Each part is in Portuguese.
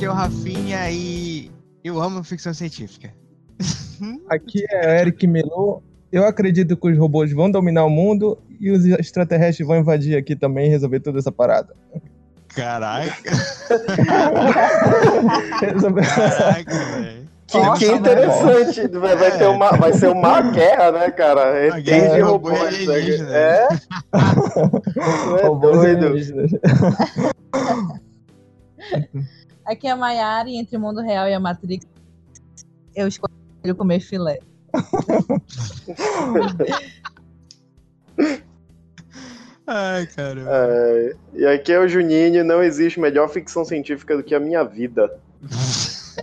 aqui é o Rafinha e eu amo ficção científica. Aqui é Eric Melô. Eu acredito que os robôs vão dominar o mundo e os extraterrestres vão invadir aqui também e resolver toda essa parada. Caraca. Caraca, velho. Que, Nossa, que interessante. Vai, vai, ter uma, vai ser uma guerra, né, cara? ET de robôs. robô né? alienígena. É? É robôs doido? alienígenas. Aqui é a Maiara e entre o mundo real e a Matrix, eu escolho comer filé. Ai, caramba. É, e aqui é o Juninho, não existe melhor ficção científica do que a minha vida.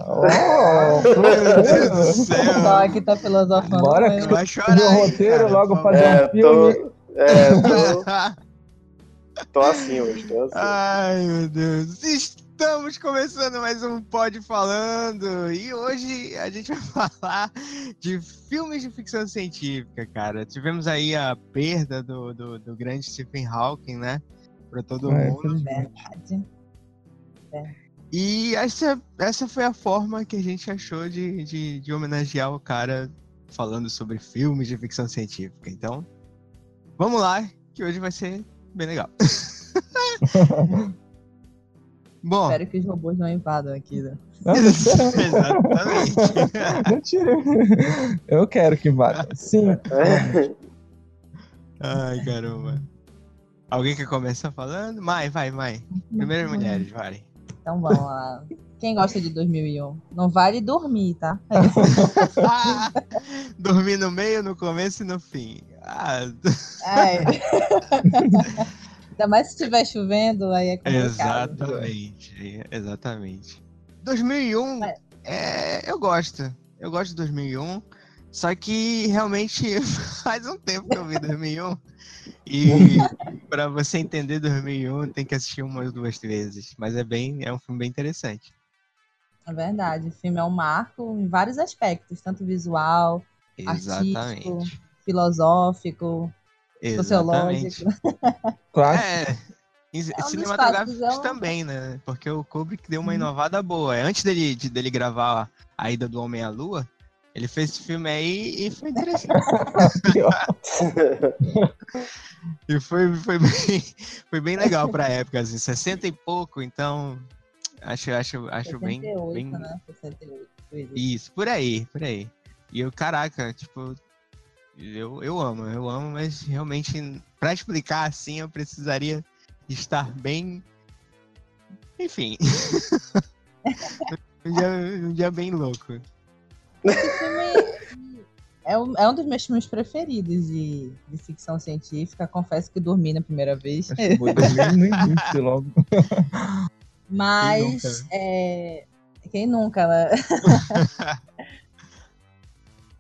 Oh, Meu Deus do céu. Só aqui tá filosofando. Bora, mas- Vai chorar. Meu aí, roteiro, cara, logo fazer. É, um filme. tô, é, tô, tô assim hoje, tô assim. Ai, meu Deus. Estamos começando mais um Pod Falando. E hoje a gente vai falar de filmes de ficção científica, cara. Tivemos aí a perda do, do, do grande Stephen Hawking, né? Pra todo É, mundo. infelizmente. Verdade. E essa, essa foi a forma que a gente achou de, de, de homenagear o cara falando sobre filmes de ficção científica. Então, vamos lá, que hoje vai ser bem legal. Bom, Espero que os robôs não invadam aqui. Né? Não, esperando. exatamente. Tire. Eu quero que vá. Sim. É. Ai, caramba. Alguém quer começar falando? Mai, vai, Mai. Primeiras mulheres, vai. Então vamos lá. Quem gosta de 2001? Não vale dormir, tá? Ah, dormir no meio, no começo e no fim. Ah, É. Ainda mais se estiver chovendo, aí é complicado. exatamente. Exatamente. 2001, é, eu gosto. Eu gosto de 2001. Só que realmente faz um tempo que eu vi 2001. E pra você entender 2001, tem que assistir uma ou duas vezes. Mas é bem, é um filme bem interessante. É verdade. O filme é um marco em vários aspectos, tanto visual, Exatamente. artístico, filosófico, Exatamente. sociológico. Claro. É. É um cinematográficos é um- também, né? Porque o Kubrick deu uma Uhum. inovada boa. Antes dele, de, dele gravar a ida do Homem à Lua, ele fez esse filme aí e foi interessante. e foi, foi, bem, foi bem legal pra época, assim, 60 e pouco, então acho, acho, acho bem, 68, bem. né? 68. foi isso. Isso, por aí, por aí. E eu, caraca, tipo, eu, eu amo, eu amo, mas realmente, pra explicar assim, eu precisaria estar bem. Enfim. um, dia, um dia bem louco. Esse filme é um, é um dos meus filmes preferidos de, de ficção científica. Confesso que dormi na primeira vez. Acho que vou dormir no início logo. Mas Quem nunca, é, quem nunca, né?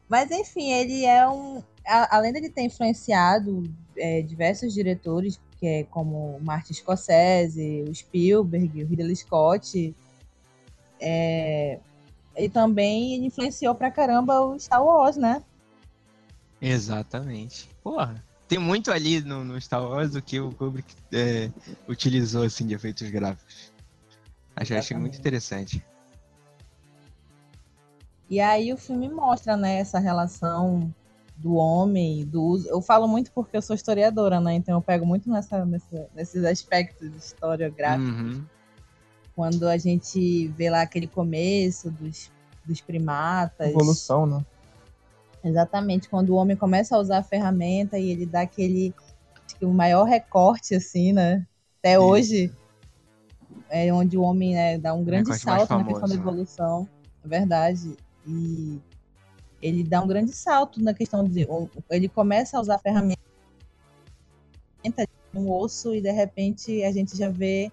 Mas enfim, ele é um. além dele ter influenciado é, diversos diretores, que é como Martin Scorsese, o Spielberg, o Ridley Scott, é, e também ele influenciou pra caramba o Star Wars, né? Exatamente. Porra, tem muito ali no, no Star Wars do que o Kubrick é, utilizou assim, de efeitos gráficos. Acho, achei muito interessante. E aí o filme mostra, né, essa relação do homem, do uso. Eu falo muito porque eu sou historiadora, né? Então eu pego muito nessa, nessa- nesses aspectos historiográficos. Uhum. Quando a gente vê lá aquele começo dos, dos primatas. Evolução, né? Exatamente, quando o homem começa a usar a ferramenta e ele dá aquele acho que o maior recorte, assim, né? Até Isso. hoje, é onde o homem né, dá um grande recorte salto na questão da né? evolução, é verdade. E ele dá um grande salto na questão de. o- Ele começa a usar a ferramenta no osso e de repente a gente já vê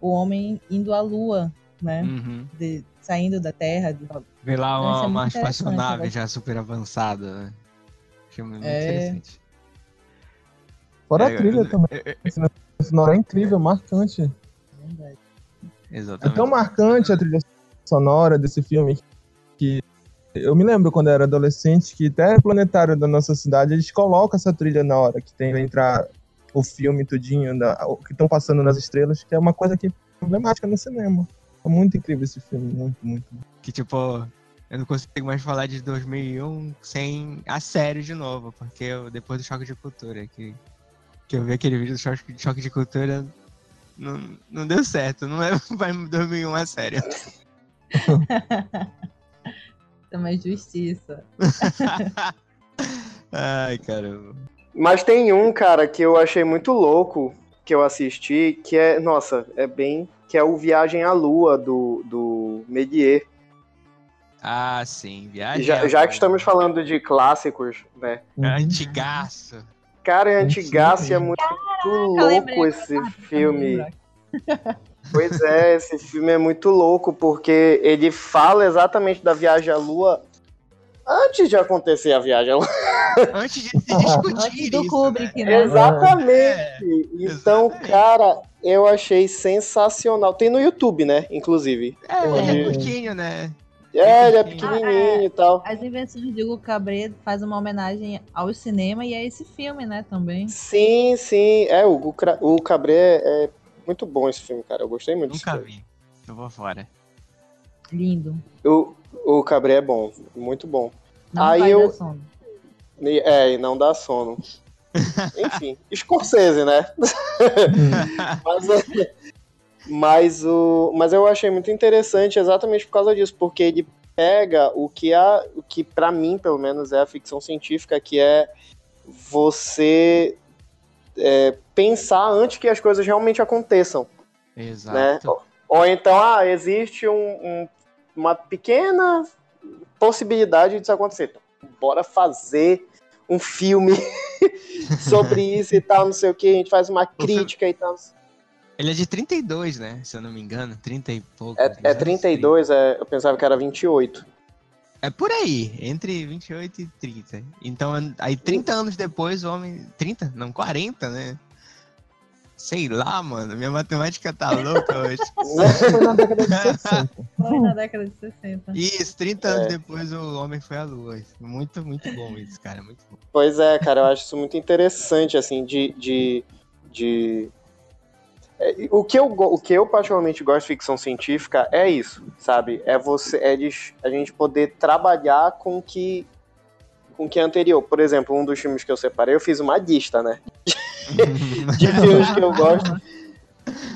o homem indo à lua, né? Uhum. De- saindo da Terra, de- Vê lá é uma, muito uma espaçonave já super avançada. né? Achei muito É. interessante. Fora É, a trilha também. é, é, A sonora é incrível, marcante. verdade. É Exatamente. tão marcante a trilha sonora desse filme que eu me lembro quando eu era adolescente que até planetário da nossa cidade eles colocam essa trilha na hora que tem entrar o filme tudinho, da, o que estão passando nas estrelas, que é uma coisa que é emblemática no cinema. É muito incrível esse filme, muito, muito. Que tipo, eu não consigo mais falar de 2001 sem a série de novo, porque eu, depois do choque de cultura, que, que eu vi aquele vídeo do choque, choque de cultura, não, não deu certo, não é para 2001 a série. Também justiça. Ai, caramba. Mas tem um, cara, que eu achei muito louco, que eu assisti, que é, nossa, é bem. que é o Viagem à Lua do, do Medier. Ah, sim, Viagem Já, à já Lua. que estamos falando de clássicos, né? Antigaço. Cara, é antigaço e é muito lembrei louco esse filme. Pois é, esse filme é muito louco, porque ele fala exatamente da viagem à Lua antes de acontecer a viagem à Lua. Antes de se discutir Antes do isso, Kubrick, né? né? Exatamente. É, então, exatamente. cara, eu achei sensacional. Tem no YouTube, né? Inclusive. É, ele é É. curtinho, né? É, ele é curtinho. pequenininho e tal. As invenções de Hugo Cabret faz uma homenagem ao cinema e a esse filme, né, também. Sim, sim. É, o, o, Cra- o Cabré é muito bom esse filme, cara. Eu gostei muito desse Nunca filme. vi. Eu vou fora. Lindo. O, o Cabré é bom, muito bom. Não Aí eu- sono. É, e não dá sono. Enfim, Scorsese, né? mas, é- mas, o, mas eu achei muito interessante exatamente por causa disso, porque ele pega o que, a, o que para mim, pelo menos, é a ficção científica, que é você é, pensar antes que as coisas realmente aconteçam. Exato. né? Ou então, ah, existe um- um- uma pequena possibilidade disso acontecer. Então, bora fazer um filme sobre isso e tal, não sei o que, a gente faz uma crítica e tal. Ele é de 32, né? Se eu não me engano. 30 e pouco. É, é anos 32, é, eu pensava que era 28. 30. É por aí, entre 28 e 30. Então, aí 30 anos depois, o homem. 30? Não, 40, né? Sei lá, mano. Minha matemática tá louca hoje. Foi na década de 60. Foi na década de 60. Isso, 30 anos É. depois o homem foi à lua. Muito, muito bom isso, cara. Muito bom. Pois é, cara, eu acho isso muito interessante, assim, de. de, de... é, O que, eu, o que eu particularmente gosto de ficção científica é isso, sabe? É você é de, a gente poder trabalhar com o que com que é anterior. Por exemplo, um dos filmes que eu separei, eu fiz uma lista, né? De filmes que eu gosto.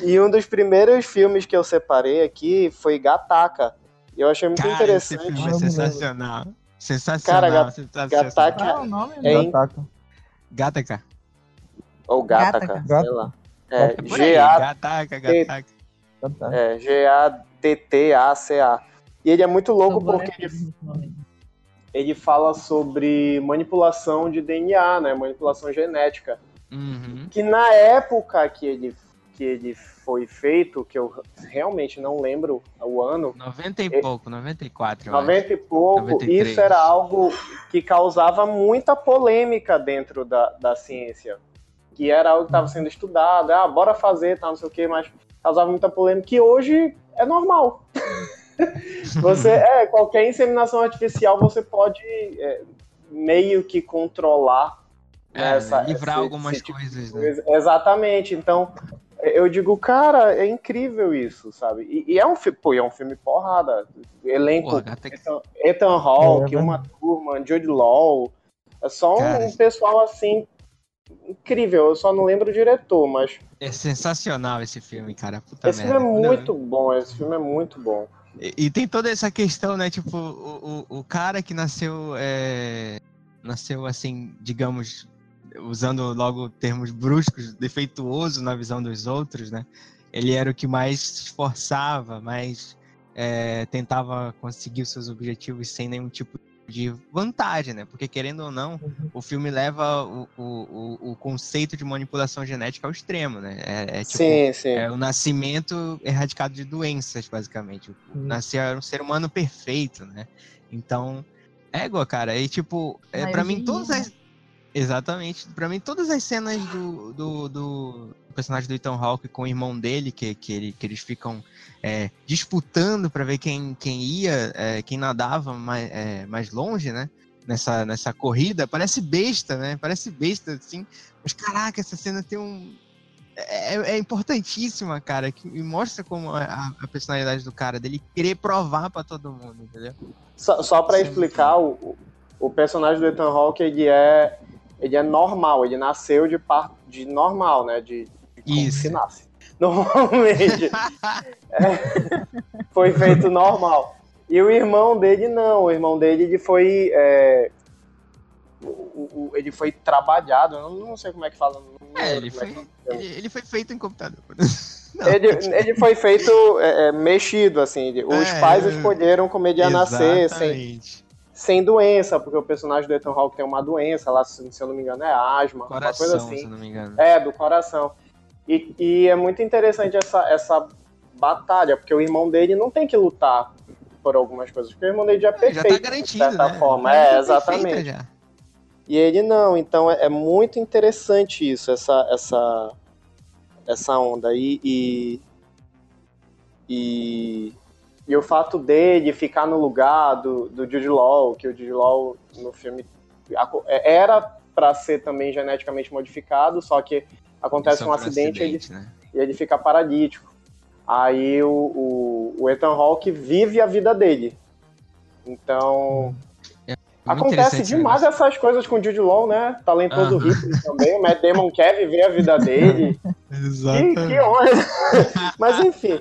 E um dos primeiros filmes que eu separei aqui foi Gataca. E eu achei muito Cara, esse interessante. filme Ah, é sensacional. Sensacional. Cara, Gat- sensacional. Gataca- é o nome? É né? em- Ataca. Gataca. Ou Gataca, Gataca. sei lá. É, É por aí. G-A Gataca, Gataca. Ataca. É, G-A-T-T-A-C-A. E ele é muito louco Tô porque ele, ele fala sobre manipulação de DNA, né? Manipulação genética. Uhum. Que na época que ele, que ele foi feito, que eu realmente não lembro o ano, 90 e pouco, 94, eu acho. 90 e pouco, 93. isso era algo que causava muita polêmica dentro da, da ciência. Que era algo que estava sendo estudado, ah, bora fazer, tal, não sei o quê, mas causava muita polêmica, que hoje é normal. você, é, qualquer inseminação artificial você pode é, meio que controlar É, né, essa- livrar esse- algumas esse tipo coisas, né? coisa. Exatamente, então eu digo, cara, é incrível isso, sabe? E, e é um filme, pô, é um filme porrada. Elenco Porra, Ethan, Ethan Hawke, É, uma turma, Jude Law. É só Cara. um pessoal assim incrível. Eu só não lembro o diretor, mas É sensacional esse filme, cara. Puta esse filme merda. é Não, muito bom. Esse filme é muito bom. E, e tem toda essa questão, né? Tipo, o, o, o cara que nasceu. é, nasceu assim, digamos, usando logo termos bruscos, defeituoso na visão dos outros, né? Ele era o que mais se esforçava, mais é, tentava conseguir os seus objetivos sem nenhum tipo de vantagem, né? Porque querendo ou não, o filme leva o, o, o, o conceito de manipulação genética ao extremo, né? É, é tipo, sim, sim. é o nascimento erradicado de doenças, basicamente. O- Hum. Nascer era um ser humano perfeito, né? Então, égua, cara, e tipo, é, para mim todas as. Exatamente. Pra mim, todas as cenas do, do, do personagem do Ethan Hawke com o irmão dele, que, que, ele, que eles ficam é, disputando pra ver quem, quem ia, é, quem nadava mais, é, mais longe, né? Nessa, nessa corrida, parece besta, né? Parece besta, assim. Mas caraca, essa cena tem um, é, é importantíssima, cara, que mostra como a, a, personalidade do cara, dele querer provar para todo mundo, entendeu? Só, só para explicar, o, o personagem do Ethan Hawke, ele é, ele é normal, ele nasceu de, par, de normal, né, de, Isso. se nasce. Normalmente. é, foi feito normal. E o irmão dele não, o irmão dele ele foi é, o, o, ele foi trabalhado, eu não, sei como é que fala. É, ele foi, é ele, ele, foi feito em computador. ele, ele foi feito é, é, mexido, assim. Os é, pais escolheram como ele ia nascer sem, sem doença, porque o personagem do Ethan Hawke tem uma doença lá, se, se eu não me engano, é asma, coração, uma coisa assim. Se não me engano. É, do coração. E, e é muito interessante essa, essa batalha, porque o irmão dele não tem que lutar por algumas coisas, porque o irmão dele já é perfeito, já tá garantido, de certa né? forma. É, exatamente. E ele não, então é, é, muito interessante isso, essa essa essa onda e, e e, e o fato dele ficar no lugar do, do Jude Law, que o Jude Law no filme é, era para ser também geneticamente modificado, só que acontece um acidente, acidente ele, né? e ele fica paralítico. Aí o, o, o Ethan Hawke vive a vida dele. Então, hum. Acontece demais essas coisas com o Jude Law, né? Talentoso uh também. O Matt Damon quer viver a vida dele. Exatamente. Que, que honra. Mas enfim.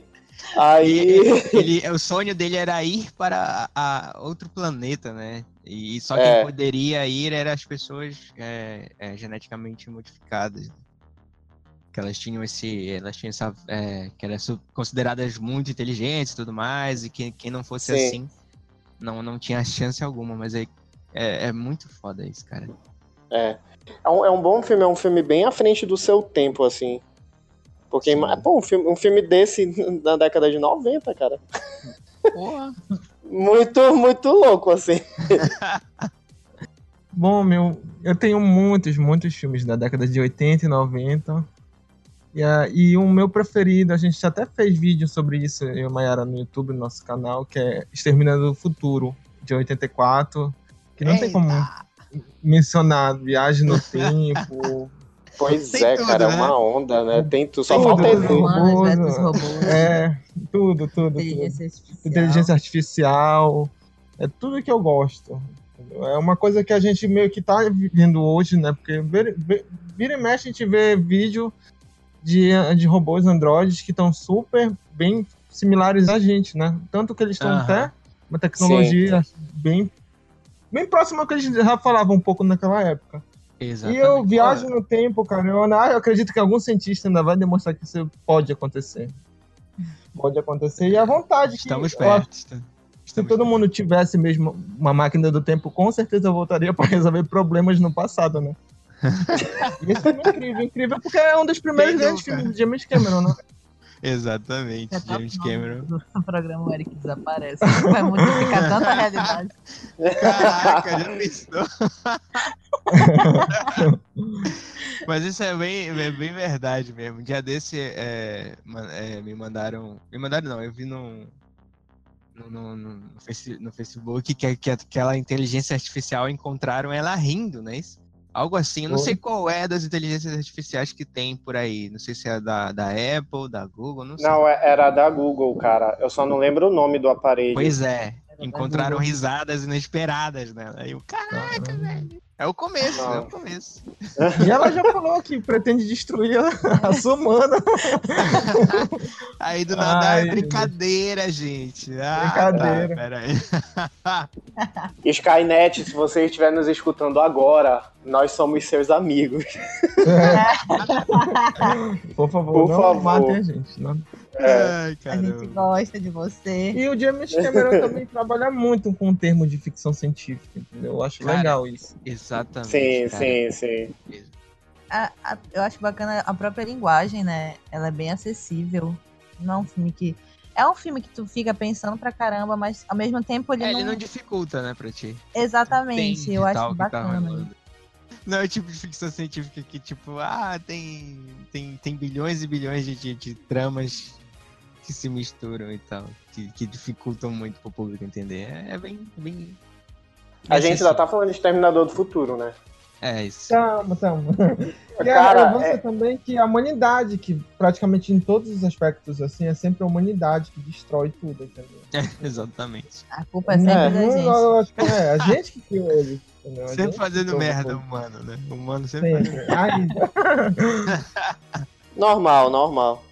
Aí... Ele, ele, o sonho dele era ir para a, outro planeta, né? E só quem é. poderia ir eram as pessoas é, é, geneticamente modificadas. Que elas tinham esse. Elas tinham essa. É, que eram consideradas muito inteligentes e tudo mais. E que quem não fosse Sim. assim não, não tinha chance alguma. Mas aí é, é muito foda isso, cara. É. É um, é um bom filme, é um filme bem à frente do seu tempo, assim. Porque, pô, um filme, um filme desse na década de 90, cara. Porra. muito, muito louco, assim. Bom, meu, eu tenho muitos, muitos filmes da década de 80 e 90. E, uh, e o meu preferido, a gente até fez vídeo sobre isso, eu e Mayara, no YouTube, no nosso canal, que é Exterminador do Futuro, de 84 que não Eita. tem como mencionar viagem no tempo. Pois tem é, tudo, cara, né? é uma onda, né? Tem tudo, só falta ET. É, tudo, tudo. Inteligência tudo. artificial. Inteligência artificial. É tudo que eu gosto. É uma coisa que a gente meio que tá vivendo hoje, né? Porque vira e mexe a gente vê vídeo de, de robôs androides que estão super bem similares a gente, né? Tanto que eles estão até uma tecnologia Sim. bem bem próximo ao que a gente já falava um pouco naquela época. Exatamente. E eu viajo no tempo, cara. Eu, eu acredito que algum cientista ainda vai demonstrar que isso pode acontecer. Pode acontecer. E a vontade. Estamos perto. Se todo mundo tivesse mesmo uma máquina do tempo, com certeza eu voltaria para resolver problemas no passado, né? isso é incrível, incrível, porque é um dos primeiros grandes filmes de James Cameron, né? Exatamente, tá James Cameron. No programa o Eric desaparece. Vai modificar tanta realidade. Caraca, já pensou? Mas isso é bem, é bem verdade mesmo. Um dia desse é, é, me mandaram. Me mandaram não, eu vi no, no, no, no Facebook que, que aquela inteligência artificial encontraram ela rindo, né? Isso? Algo assim, eu não sei qual é das inteligências artificiais que tem por aí. Não sei se é da, da Apple, da Google, não sei. Não, é, era da Google, cara. Eu só não lembro o nome do aparelho. Pois é. Encontraram risadas inesperadas nela. Aí o caraca, ah, velho. É o começo, não. é o começo. E ela já falou que pretende destruir a, a sua humana. Aí do nada Ai, é brincadeira, gente. Ah, brincadeira. Tá, peraí. Skynet, se você estiver nos escutando agora, nós somos seus amigos. É. Por favor, Por não favor. matem a gente. Não. É. Ai, a gente gosta de você. E o James Cameron também trabalha muito com o termo de ficção científica, entendeu? Eu acho cara, legal isso. Exatamente. Sim, cara. sim, sim. A, a, eu acho bacana a própria linguagem, né? Ela é bem acessível. Não é um filme que. É um filme que tu fica pensando pra caramba, mas ao mesmo tempo ele. É, não... ele não dificulta, né, pra ti. Exatamente, eu acho tá bacana. Tá não é o tipo de ficção científica que, tipo, ah, tem, tem, tem bilhões e bilhões de, de, de tramas que se misturam e tal, que, que dificultam muito pro público entender. É, é bem, bem. A gente ainda tá falando de Exterminador do Futuro, né? É isso. Tamo, tamo. E Cara, é, você é... também que a humanidade, que praticamente em todos os aspectos, assim, é sempre a humanidade que destrói tudo, entendeu? É, exatamente. A culpa é sempre é, da gente. Lógico, é, a gente que criou ele. Entendeu? Sempre fazendo merda, humano, né? O humano sempre, sempre. fazendo Normal, normal.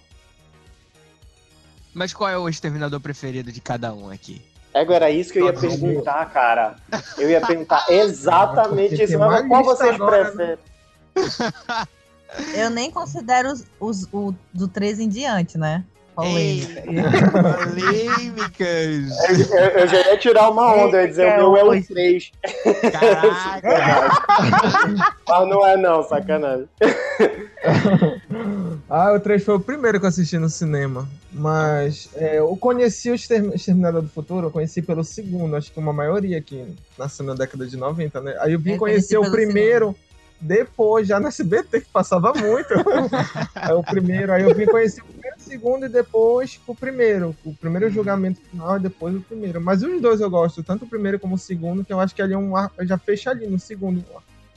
Mas qual é o exterminador preferido de cada um aqui? Ego, era isso que eu ia perguntar, cara. Eu ia perguntar exatamente isso. Mas qual vocês agora, preferem? Né? Eu nem considero os, os, o do 13 em diante, né? Polêmica. Polêmicas. Eu, eu, já ia tirar uma onda, eu ia dizer o meu é o 3. Caraca. Mas não é não, sacanagem. ah, o 3 foi o primeiro que eu assisti no cinema. Mas é, eu conheci o Exterminador do Futuro, eu conheci pelo segundo, acho que uma maioria aqui nasceu na década de 90, né? Aí eu vim eu conhecer o primeiro. Segundo depois, já no SBT, que passava muito. aí o primeiro, aí eu vim conhecer o primeiro, o segundo e depois o primeiro. O primeiro uhum. julgamento final e depois o primeiro. Mas os dois eu gosto, tanto o primeiro como o segundo, que eu acho que ali é um já fecha ali no segundo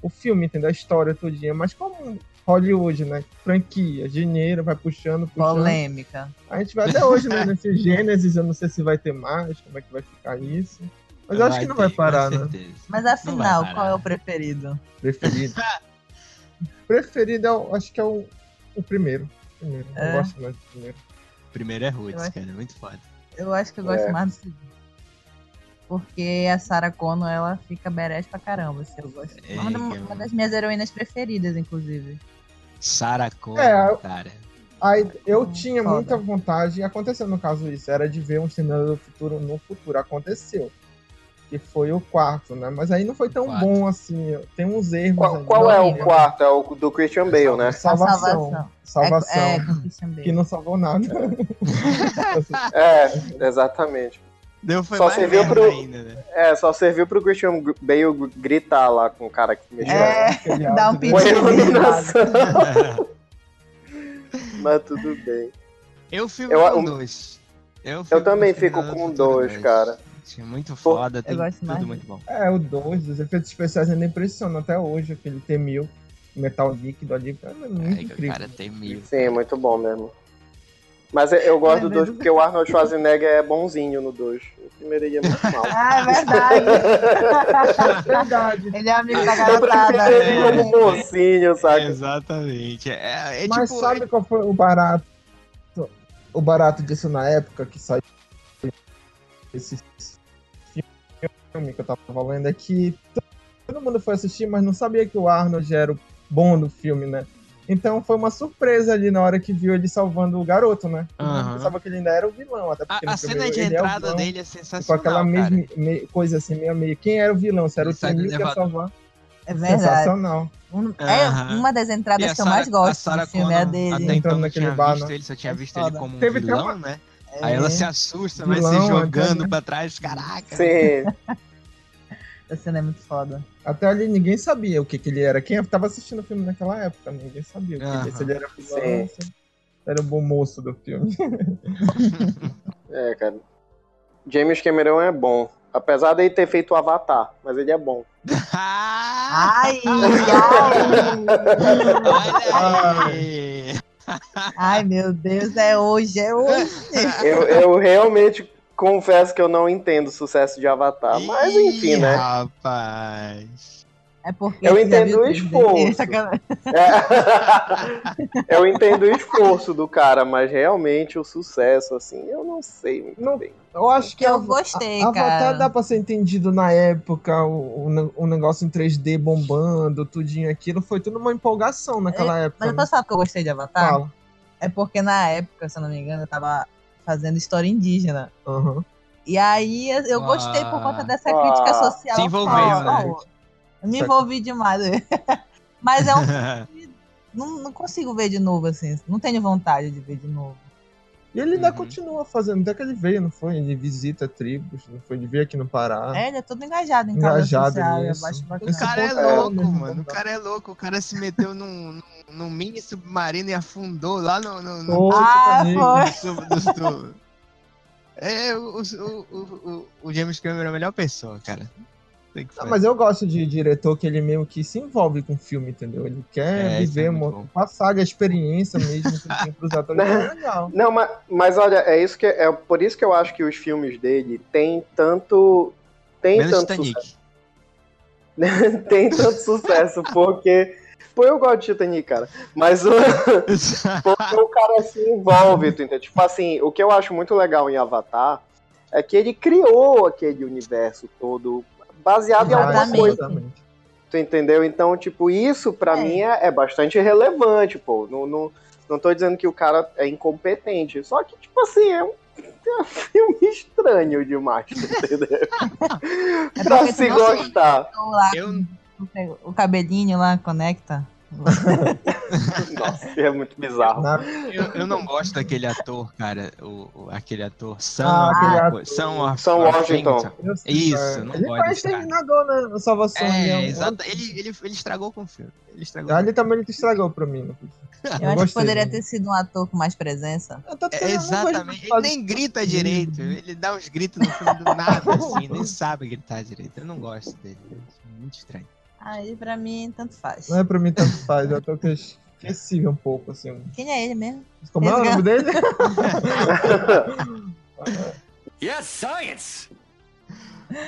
o filme, entendeu? A história todinha. Mas como Hollywood, né? Franquia, dinheiro, vai puxando, puxando. Polêmica. A gente vai até hoje, né? Nesse Gênesis, eu não sei se vai ter mais, como é que vai ficar isso. Mas eu acho que não ter, vai parar, né? Mas afinal, qual é o preferido? Preferido. preferido, eu acho que é o, o primeiro. primeiro. É. Eu gosto mais do primeiro. O primeiro é Roots, acho... cara, é muito foda. Eu acho que eu gosto é. mais do segundo. Porque a Sarah Connor, ela fica berés pra caramba, assim, eu gosto. É, uma, uma, das minhas heroínas preferidas, inclusive. Sarah Connor, é, cara. Aí, eu hum, tinha foda. muita vontade, e aconteceu no caso isso, era de ver um Exterminador do Futuro no futuro. Aconteceu que foi o quarto, né? Mas aí não foi tão bom assim. Tem uns erros. Qual, qual é o quarto? É o do Christian Bale, né? Salvação. Salvação. É, é, que não salvou nada. é, exatamente. Deu foi só serviu pro, ainda, né? É, só serviu pro Christian Bale gritar lá com o cara que mexeu. É, dá um pedido. Mas tudo bem. Eu fico eu, com dois. Eu, eu também fico com dois, cara. Muito foda, tem tudo mais. muito bom. É, o 2, os efeitos especiais ainda impressionam até hoje, aquele T-1000, metal líquido ali, é muito é, incrível. Cara, T-1000. Sim, é muito bom mesmo. Mas eu gosto é do 2 porque o Arnold Schwarzenegger é bonzinho no 2. O primeiro ele é muito mal. ah, é verdade. verdade. Ele é amigo da garotada. Eu ele como mocinho, sabe? Exatamente. É, é Mas tipo, sabe é... qual foi o barato? O barato disso na época que saiu esse filme que eu tava lendo é que todo mundo foi assistir, mas não sabia que o Arnold era o bom do filme, né? Então foi uma surpresa ali na hora que viu ele salvando o garoto, né? Uhum. pensava que ele ainda era o vilão. Até porque a, a cena de entrada é dele é sensacional. Com aquela mesma me, coisa assim, meio meio. Quem era o vilão? Se era ele o Temil que ia salvar. É verdade. Sensacional. Um, é uhum. uma das entradas que eu mais gosto do filme, é a dele. Até então naquele bar, visto ele, só tinha visto ele como um Teve vilão, uma... né? É. Aí ela se assusta, vai se jogando né? pra trás, caraca. Sim. Essa cena é muito foda. Até ali ninguém sabia o que, que ele era. Quem tava assistindo o filme naquela época, ninguém sabia o que, uhum. se ele era vilão, era o bom moço do filme. é, cara. James Cameron é bom. Apesar de ele ter feito o Avatar, mas ele é bom. ai, ai. ai, meu Deus, é hoje, é hoje. Eu, eu realmente confesso que eu não entendo o sucesso de Avatar, Ih, mas enfim, né? Rapaz. É porque eu entendo o esforço. É. eu entendo o esforço do cara, mas realmente o sucesso, assim, eu não sei muito não, bem. Eu acho que eu gostei, a, cara. Avatar dá pra ser entendido na época, o, o, o, negócio em 3D bombando, tudinho aquilo, foi tudo uma empolgação naquela é, época. Mas eu posso falar que eu gostei de Avatar? Fala. É porque na época, se eu não me engano, eu tava fazendo história indígena. Uhum. E aí eu gostei ah. por conta dessa crítica ah. social. Se envolveu, né? Eu me envolvi demais. Mas é um não, não consigo ver de novo, assim. Não tenho vontade de ver de novo. E ele ainda uhum. continua fazendo, até que ele veio, não foi? Ele visita tribos, não foi? Ele veio aqui no Pará. É, ele é todo engajado em engajado social, nisso. O cara é louco, é, mano. O cara é louco. O cara se meteu num, num mini submarino e afundou lá no. no, no... Ah, foi. É, o, o, o, o, James Cameron é a melhor pessoa, cara. Não, mas eu gosto de diretor que ele mesmo que se envolve com o filme, entendeu? Ele quer é, viver, é passar a experiência mesmo que tem pros atores. é legal. Não, mas, mas olha, é isso que é por isso que eu acho que os filmes dele têm tanto tem Menos tanto Titanic. sucesso. tem tanto sucesso porque Pô, eu gosto de Titanic, cara. Mas o, porque o cara se envolve, tu entende? Tipo assim, o que eu acho muito legal em Avatar é que ele criou aquele universo todo baseado Exatamente. em alguma coisa. Tu entendeu? Então, tipo, isso para é. mim é, é, bastante relevante, pô. Não, não, não tô dizendo que o cara é incompetente. Só que, tipo assim, é um, é um filme estranho demais, entendeu? é pra se gostar. Eu... O cabelinho lá conecta. Nossa, é muito bizarro. Eu, eu, não gosto daquele ator, cara. O, o aquele ator Sam, ah, ator. Sam, Sam Washington. Isso, não ele gosto. Ele terminador, né? Na salvação. É, é exato. Ele, ele, ele estragou com o filme. Ele estragou. Ah, ele também estragou pra mim. Eu acho que poderia ter sido um ator com mais presença. É, exatamente. Ele nem grita direito. Ele dá uns gritos no filme do nada, assim. nem sabe gritar direito. Eu não gosto dele. É muito estranho. Aí pra mim, tanto faz. Não é pra mim, tanto faz. Eu tô que esqueci um pouco, assim. Quem é ele mesmo? Como é o nome dele? yes, science!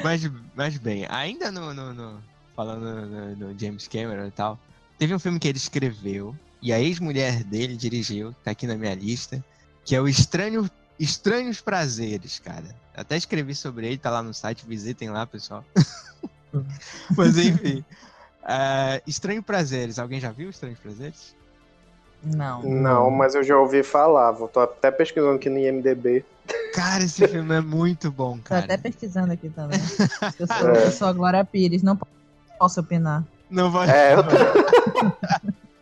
Mas, mas bem, ainda no, no, no falando no, no, James Cameron e tal, teve um filme que ele escreveu e a ex-mulher dele dirigiu, tá aqui na minha lista, que é o Estranho, Estranhos Prazeres, cara. Até escrevi sobre ele, tá lá no site, visitem lá, pessoal. mas enfim, Uh, Estranho Prazeres, alguém já viu Estranhos Prazeres? Não. Não, mas eu já ouvi falar. Vou tô até pesquisando aqui no IMDB. Cara, esse filme é muito bom, cara. Tô até pesquisando aqui também. Eu sou, é. eu sou a Glória Pires, não posso opinar. Não pode. É, eu tô...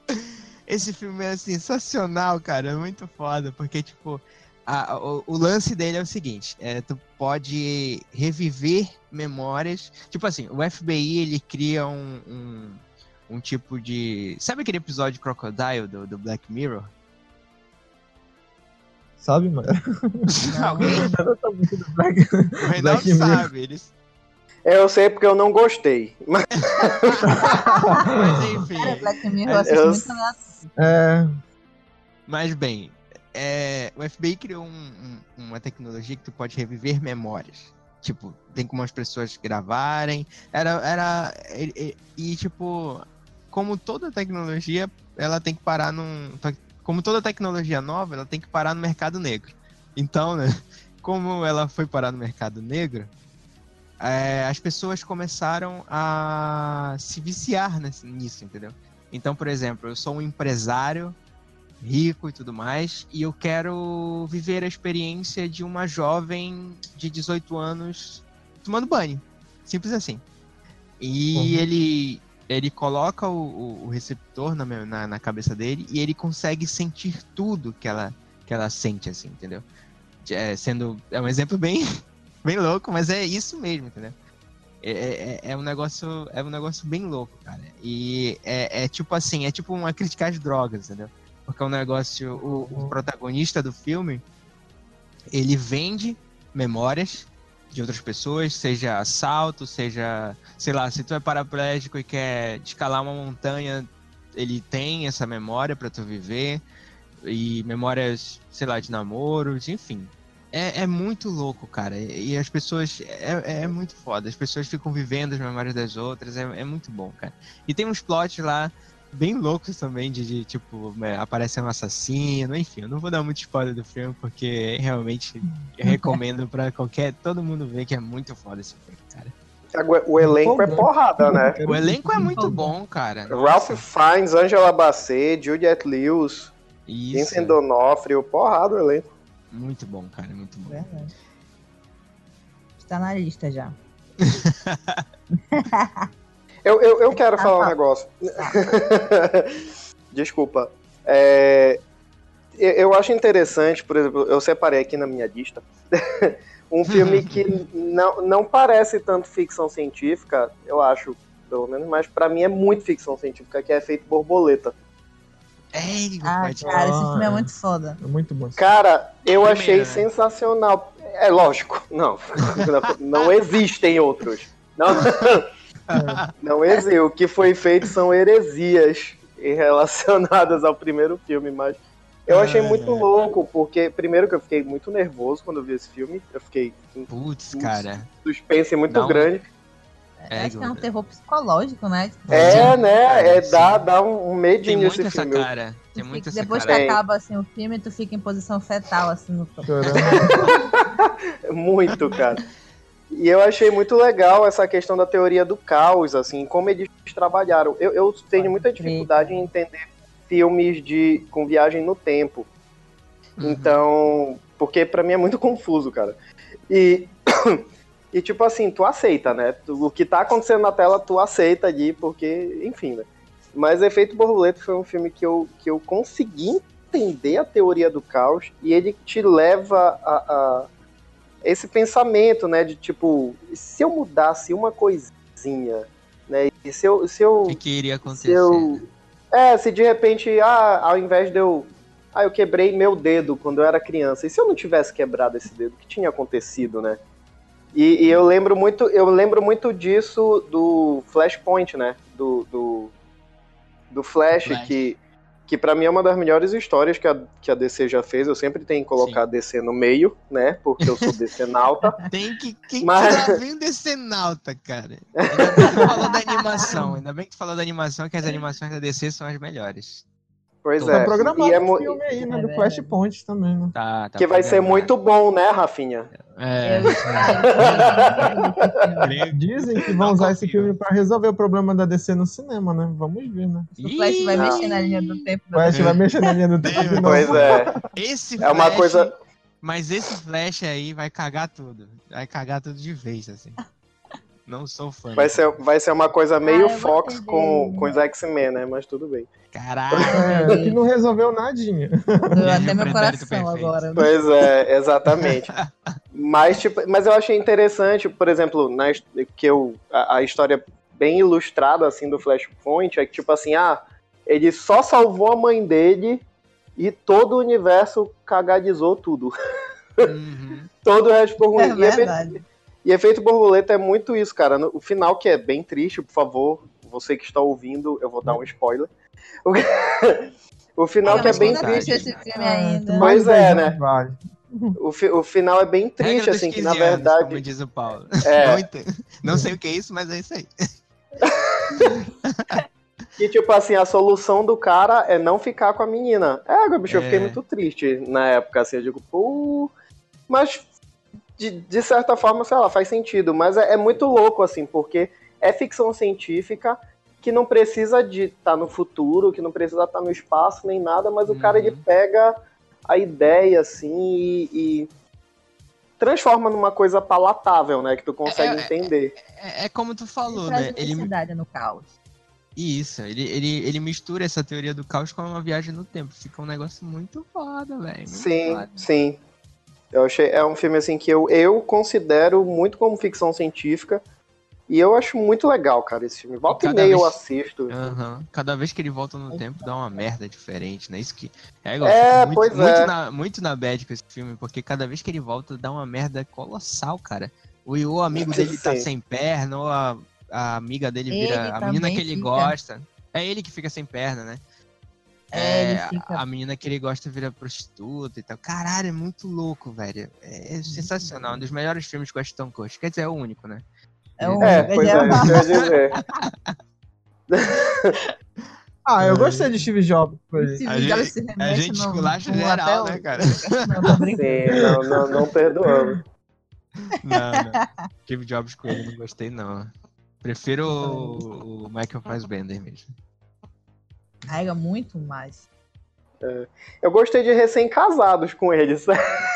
Esse filme é sensacional, cara. É muito foda, porque, tipo, a, o, o, lance dele é o seguinte: é, tu pode reviver memórias. Tipo assim, o FBI ele cria um, um, um tipo de. Sabe aquele episódio de Crocodile do, do Black Mirror? Sabe, mano? Alguém? Black, o Reinaldo sabe. Eles... Eu sei porque eu não gostei. Mas, mas enfim. Cara, Black Mirror eu... muito É. Mas bem, é, o FBI criou um, um, uma tecnologia que tu pode reviver memórias. Tipo, tem como as pessoas gravarem. Era. era e, e, e, tipo, como toda tecnologia, ela tem que parar num. Como toda tecnologia nova, ela tem que parar no mercado negro. Então, né? Como ela foi parar no mercado negro, é, as pessoas começaram a se viciar nesse, nisso, entendeu? Então, por exemplo, eu sou um empresário rico e tudo mais, e eu quero viver a experiência de uma jovem de 18 anos tomando banho. Simples assim. E uhum. ele ele coloca o, o receptor na, na, na, cabeça dele e ele consegue sentir tudo que ela, que ela sente, assim, entendeu? É, sendo. É um exemplo bem, bem louco, mas é isso mesmo, entendeu? É, é, é, um negócio é um negócio bem louco, cara. E é, é tipo assim, é tipo uma crítica às drogas, entendeu? Porque é um negócio. O, o protagonista do filme ele vende memórias de outras pessoas, seja assalto, seja, sei lá, se tu é paraplégico e quer escalar uma montanha, ele tem essa memória para tu viver e memórias, sei lá, de namoros, enfim. É, é muito louco, cara. E as pessoas. É, é muito foda. As pessoas ficam vivendo as memórias das outras. É, é muito bom, cara. E tem uns plots lá bem loucos também, de, de tipo, é, aparecer um assassino, enfim, eu não vou dar muito spoiler do filme, porque realmente eu recomendo pra qualquer, todo mundo ver que é muito foda esse filme, cara. O elenco é porrada, né? O elenco é muito bom, cara. Ralph Fiennes, Angela Bassett, Juliette Lewis, Vincent D'Onofrio, porrada o elenco. Muito bom, cara, muito bom. Verdade. Está na lista já. Eu, eu, eu quero ah, falar um tá. negócio. Desculpa. É, eu acho interessante, por exemplo, eu separei aqui na minha lista um filme que não, não parece tanto ficção científica, eu acho, pelo menos, mas para mim é muito ficção científica, que é feito borboleta. É, ah, cara, esse filme é muito foda. É muito bom. Cara, eu Primeiro, achei né? sensacional. É lógico, não. não existem outros. Não, Não existe. O que foi feito são heresias relacionadas ao primeiro filme, mas eu achei muito louco, porque primeiro que eu fiquei muito nervoso quando eu vi esse filme. Eu fiquei. Putz, cara. Suspense muito um... grande. É, acho que é um terror psicológico, né? É, né? É, dá, dá um medinho nesse essa filme. Cara. Tem muito essa Depois cara. que acaba assim, o filme, tu fica em posição fetal, assim, no Muito, cara. E eu achei muito legal essa questão da teoria do caos, assim, como eles trabalharam. Eu, eu tenho muita dificuldade em entender filmes de com viagem no tempo. Uhum. Então, porque para mim é muito confuso, cara. E e tipo assim, tu aceita, né? O que tá acontecendo na tela, tu aceita ali, porque, enfim, né? Mas Efeito Borboleta foi um filme que eu, que eu consegui entender a teoria do caos e ele te leva a, a esse pensamento, né, de tipo, se eu mudasse uma coisinha, né, e se eu... Se eu o que, iria acontecer? Se eu, é, se de repente, ah, ao invés de eu... Ah, eu quebrei meu dedo quando eu era criança. E se eu não tivesse quebrado esse dedo, o que tinha acontecido, né? E, e eu lembro muito, eu lembro muito disso do Flashpoint, né? Do, do, do Flash, Flash. que que para mim é uma das melhores histórias que a, que a DC já fez. Eu sempre tenho que colocar Sim. DC no meio, né? Porque eu sou DC nauta. Tem que. Quem Mas... que vem DC nauta, cara? Ainda bem que tu falou da animação. Ainda bem que tu falou da animação, que as animações da DC são as melhores. Pois Tô é. Tá programado e é um filme aí, né? É do Flashpoint também, né? Tá, tá que vai ser muito bom, né, Rafinha? É. Dizem que vão usar esse filme para resolver o problema da DC no cinema, né? Vamos ver, né? O Flash vai mexer na linha do tempo. O Flash vai mexer na linha do tempo de novo. Pois é. Esse é uma coisa. Mas esse Flash aí vai cagar tudo. Vai cagar tudo de vez, assim. Não sou fã. Vai ser, vai ser uma coisa meio ah, Fox com, com os X-Men, né? Mas tudo bem. Caralho! É, que não resolveu nadinha. Deu até meu coração agora. Né? Pois é, exatamente. mas, tipo, mas eu achei interessante, por exemplo, na, que eu, a, a história bem ilustrada assim do Flashpoint é que, tipo assim, ah, ele só salvou a mãe dele e todo o universo cagadizou tudo. Uhum. todo o resto ficou ruim. É verdade. E efeito borboleta é muito isso, cara. No, o final, que é bem triste, por favor, você que está ouvindo, eu vou dar um spoiler. O, o final é, que é bem triste. Esse filme ainda. Pois é, né? O, fi, o final é bem triste, assim, que na verdade. Anos, como diz o Paulo. É. Não sei o que é isso, mas é isso aí. E, tipo assim, a solução do cara é não ficar com a menina. É, bicho, é. eu fiquei é. muito triste na época, assim, eu digo, pô. Mas de, de certa forma, sei lá, faz sentido. Mas é, é muito louco, assim, porque é ficção científica que não precisa de estar tá no futuro, que não precisa estar tá no espaço nem nada, mas uhum. o cara ele uhum. pega a ideia assim e, e, transforma numa coisa palatável, né, que tu consegue é, é entender. É, é, é, como tu falou, né? Ele no caos. Isso, ele, ele, ele mistura essa teoria do caos com uma viagem no tempo. Fica um negócio muito foda, velho. Sim, foda. sim. Eu achei é um filme assim que eu, eu considero muito como ficção científica. E eu acho muito legal, cara, esse filme. Volta e, e meia vez... eu assisto. Uhum. Cada vez que ele volta no tempo dá uma merda diferente, né? Isso que. É, igual, é muito, pois muito é. Na, muito na bad com esse filme, porque cada vez que ele volta dá uma merda colossal, cara. O, o amigo dele tá sem perna, ou a, a amiga dele vira. Ele a menina que ele fica. gosta. É ele que fica sem perna, né? É, é fica... a menina que ele gosta vira prostituta e tal. Caralho, é muito louco, velho. É, é sensacional. Um dos melhores filmes com Ashton Kutcher. Quer dizer, é o único, né? É, o é pois é, dizer. ah, eu gostei de Steve Jobs. A gente, a gente esculacha geral, né, cara? Não, Sim, não, não, não perdoamos. Não, não. Steve Jobs com ele não gostei, não. Prefiro o, o Michael Fassbender mesmo. Carrega muito mais. É. Eu gostei de recém-casados com eles.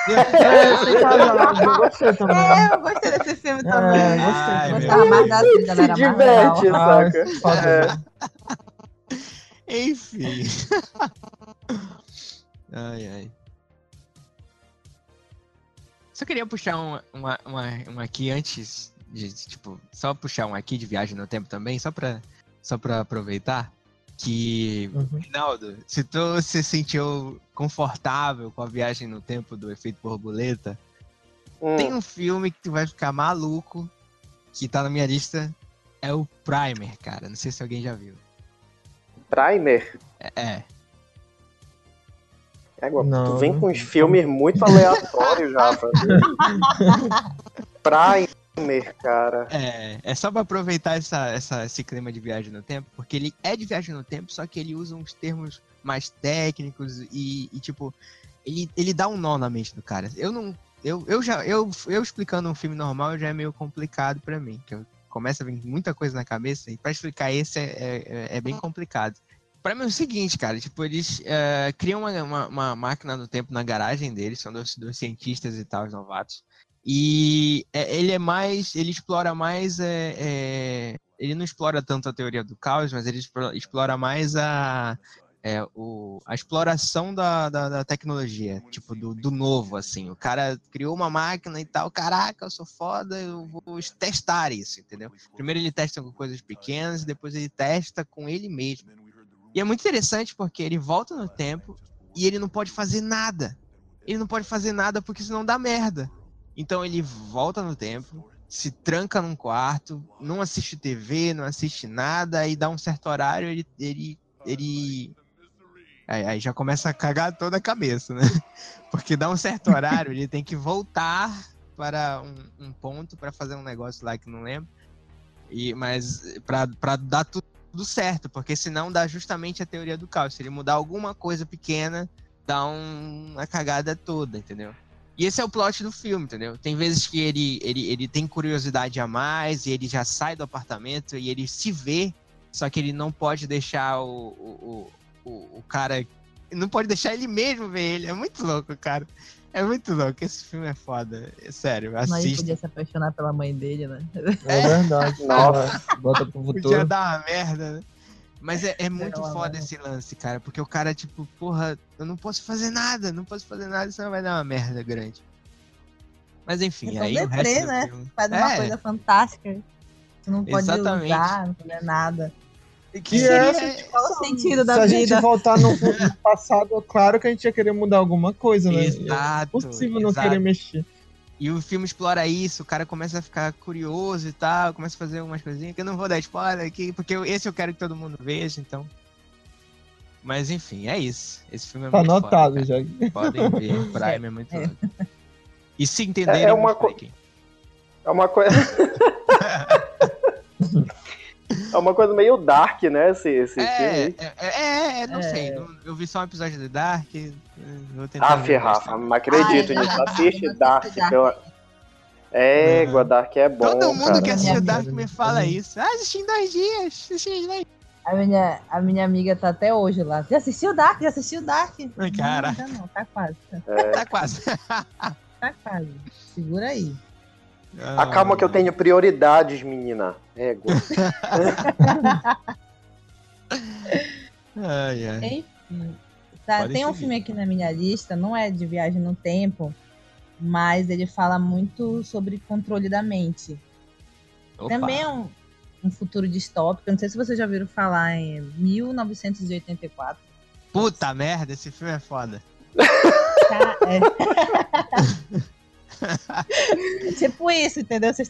É, recém-casados, eu gostei também. É, eu gostei desse filme é, também. É, gostei. Ai, Gostava mais da vida, Se diverte, saca? É. Enfim. ai, ai. Só queria puxar um, uma, uma, uma aqui antes de, tipo, só puxar um aqui de viagem no tempo também, só pra, só pra aproveitar que, uhum. Rinaldo, se tu se sentiu confortável com a viagem no tempo do efeito borboleta, hum. tem um filme que tu vai ficar maluco, que tá na minha lista, É o Primer, cara. Não sei se alguém já viu. Primer? É. é não, tu vem com uns filmes muito aleatórios, Rafa. Primer, cara. É, é só pra aproveitar essa, essa, esse clima de viagem no tempo, porque ele é de viagem no tempo, só que ele usa uns termos mais técnicos e, e tipo, ele, ele dá um nó na mente do cara. Eu não. Eu, eu já. Eu, eu explicando um filme normal já é meio complicado para mim. Que começa a vir muita coisa na cabeça, e para explicar esse é, é, é, bem complicado. Para mim é o seguinte, cara, tipo, eles uh, criam uma, uma, uma, máquina do tempo na garagem deles, são dois, dois cientistas e tal, os novatos. E é, ele é mais. Ele explora mais. É, é, ele não explora tanto a teoria do caos, mas ele explora mais a, é, o, a exploração da, da, da tecnologia, tipo, do, do, novo, assim. O cara criou uma máquina e tal, caraca, eu sou foda, eu vou testar isso, entendeu? Primeiro ele testa com coisas pequenas, depois ele testa com ele mesmo. E é muito interessante porque ele volta no tempo e ele não pode fazer nada. Ele não pode fazer nada porque senão dá merda. Então ele volta no tempo, se tranca num quarto, não assiste TV, não assiste nada, e dá um certo horário, ele, ele, ele Aí, aí, já começa a cagar toda a cabeça, né? Porque dá um certo horário, ele tem que voltar para um, um ponto para fazer um negócio lá que não lembro. E, mas para dar tudo, certo, porque senão dá justamente a teoria do caos. Se ele mudar alguma coisa pequena, dá um, uma cagada toda, entendeu? E esse é o plot do filme, entendeu? Tem vezes que ele, ele, ele tem curiosidade a mais e ele já sai do apartamento e ele se vê, só que ele não pode deixar o, o, o, o cara não pode deixar ele mesmo ver ele. É muito louco, cara. É muito louco. Esse filme é foda. É sério, assista. Mas ele podia se apaixonar pela mãe dele, né? É, verdade. Nossa. Bota pro futuro. Podia dar uma merda, né? Mas é, é muito é foda esse lance, cara. Porque o cara, tipo, porra, eu não posso fazer nada. Não posso fazer nada, senão vai dar uma merda grande. Mas enfim, então, aí deprê, o resto né? Filme... Faz uma é. coisa fantástica. Tu não pode Exatamente. usar, não pode nada. Que é, qual o sentido da se vida? Se a gente voltar no, no, passado, é claro que a gente ia querer mudar alguma coisa, né? Exato. É possível não querer mexer. E o filme explora isso, o cara começa a ficar curioso e tal, começa a fazer umas coisinhas que eu não vou dar spoiler aqui, porque esse eu quero que todo mundo veja, então. Mas enfim, é isso. Esse filme é tá muito anotado foda, já. Podem ver, Prime é muito é. louco. E se entenderem, é, é uma coisa. É uma coisa. É uma coisa meio dark, né? Esse, esse é, filme. É, é, é não é. sei. Eu vi só um episódio de Dark. Vou tentar. Ah, Rafa, não acredito Ai, nisso. Assiste Dark. Pela... Égua, Dark é bom. Todo mundo cara. que assiste Dark me fala isso. Ah, assisti em dois dias. Assisti em dois a minha, a minha amiga tá até hoje lá. Já assistiu Dark? Já assistiu Dark? Ai, cara. Não, não, tá quase. É. Tá quase. tá quase. Segura aí. Ah, Acalma que eu tenho prioridades, menina. Égua. ai, ai. Enfim. Tá, tem um filme aqui na minha lista, não é de viagem no tempo, mas ele fala muito sobre controle da mente. Opa. Também é um, um futuro distópico. Não sei se vocês já viram falar em 1984. Puta merda, esse filme é foda. Tá, é. tipo isso, entendeu?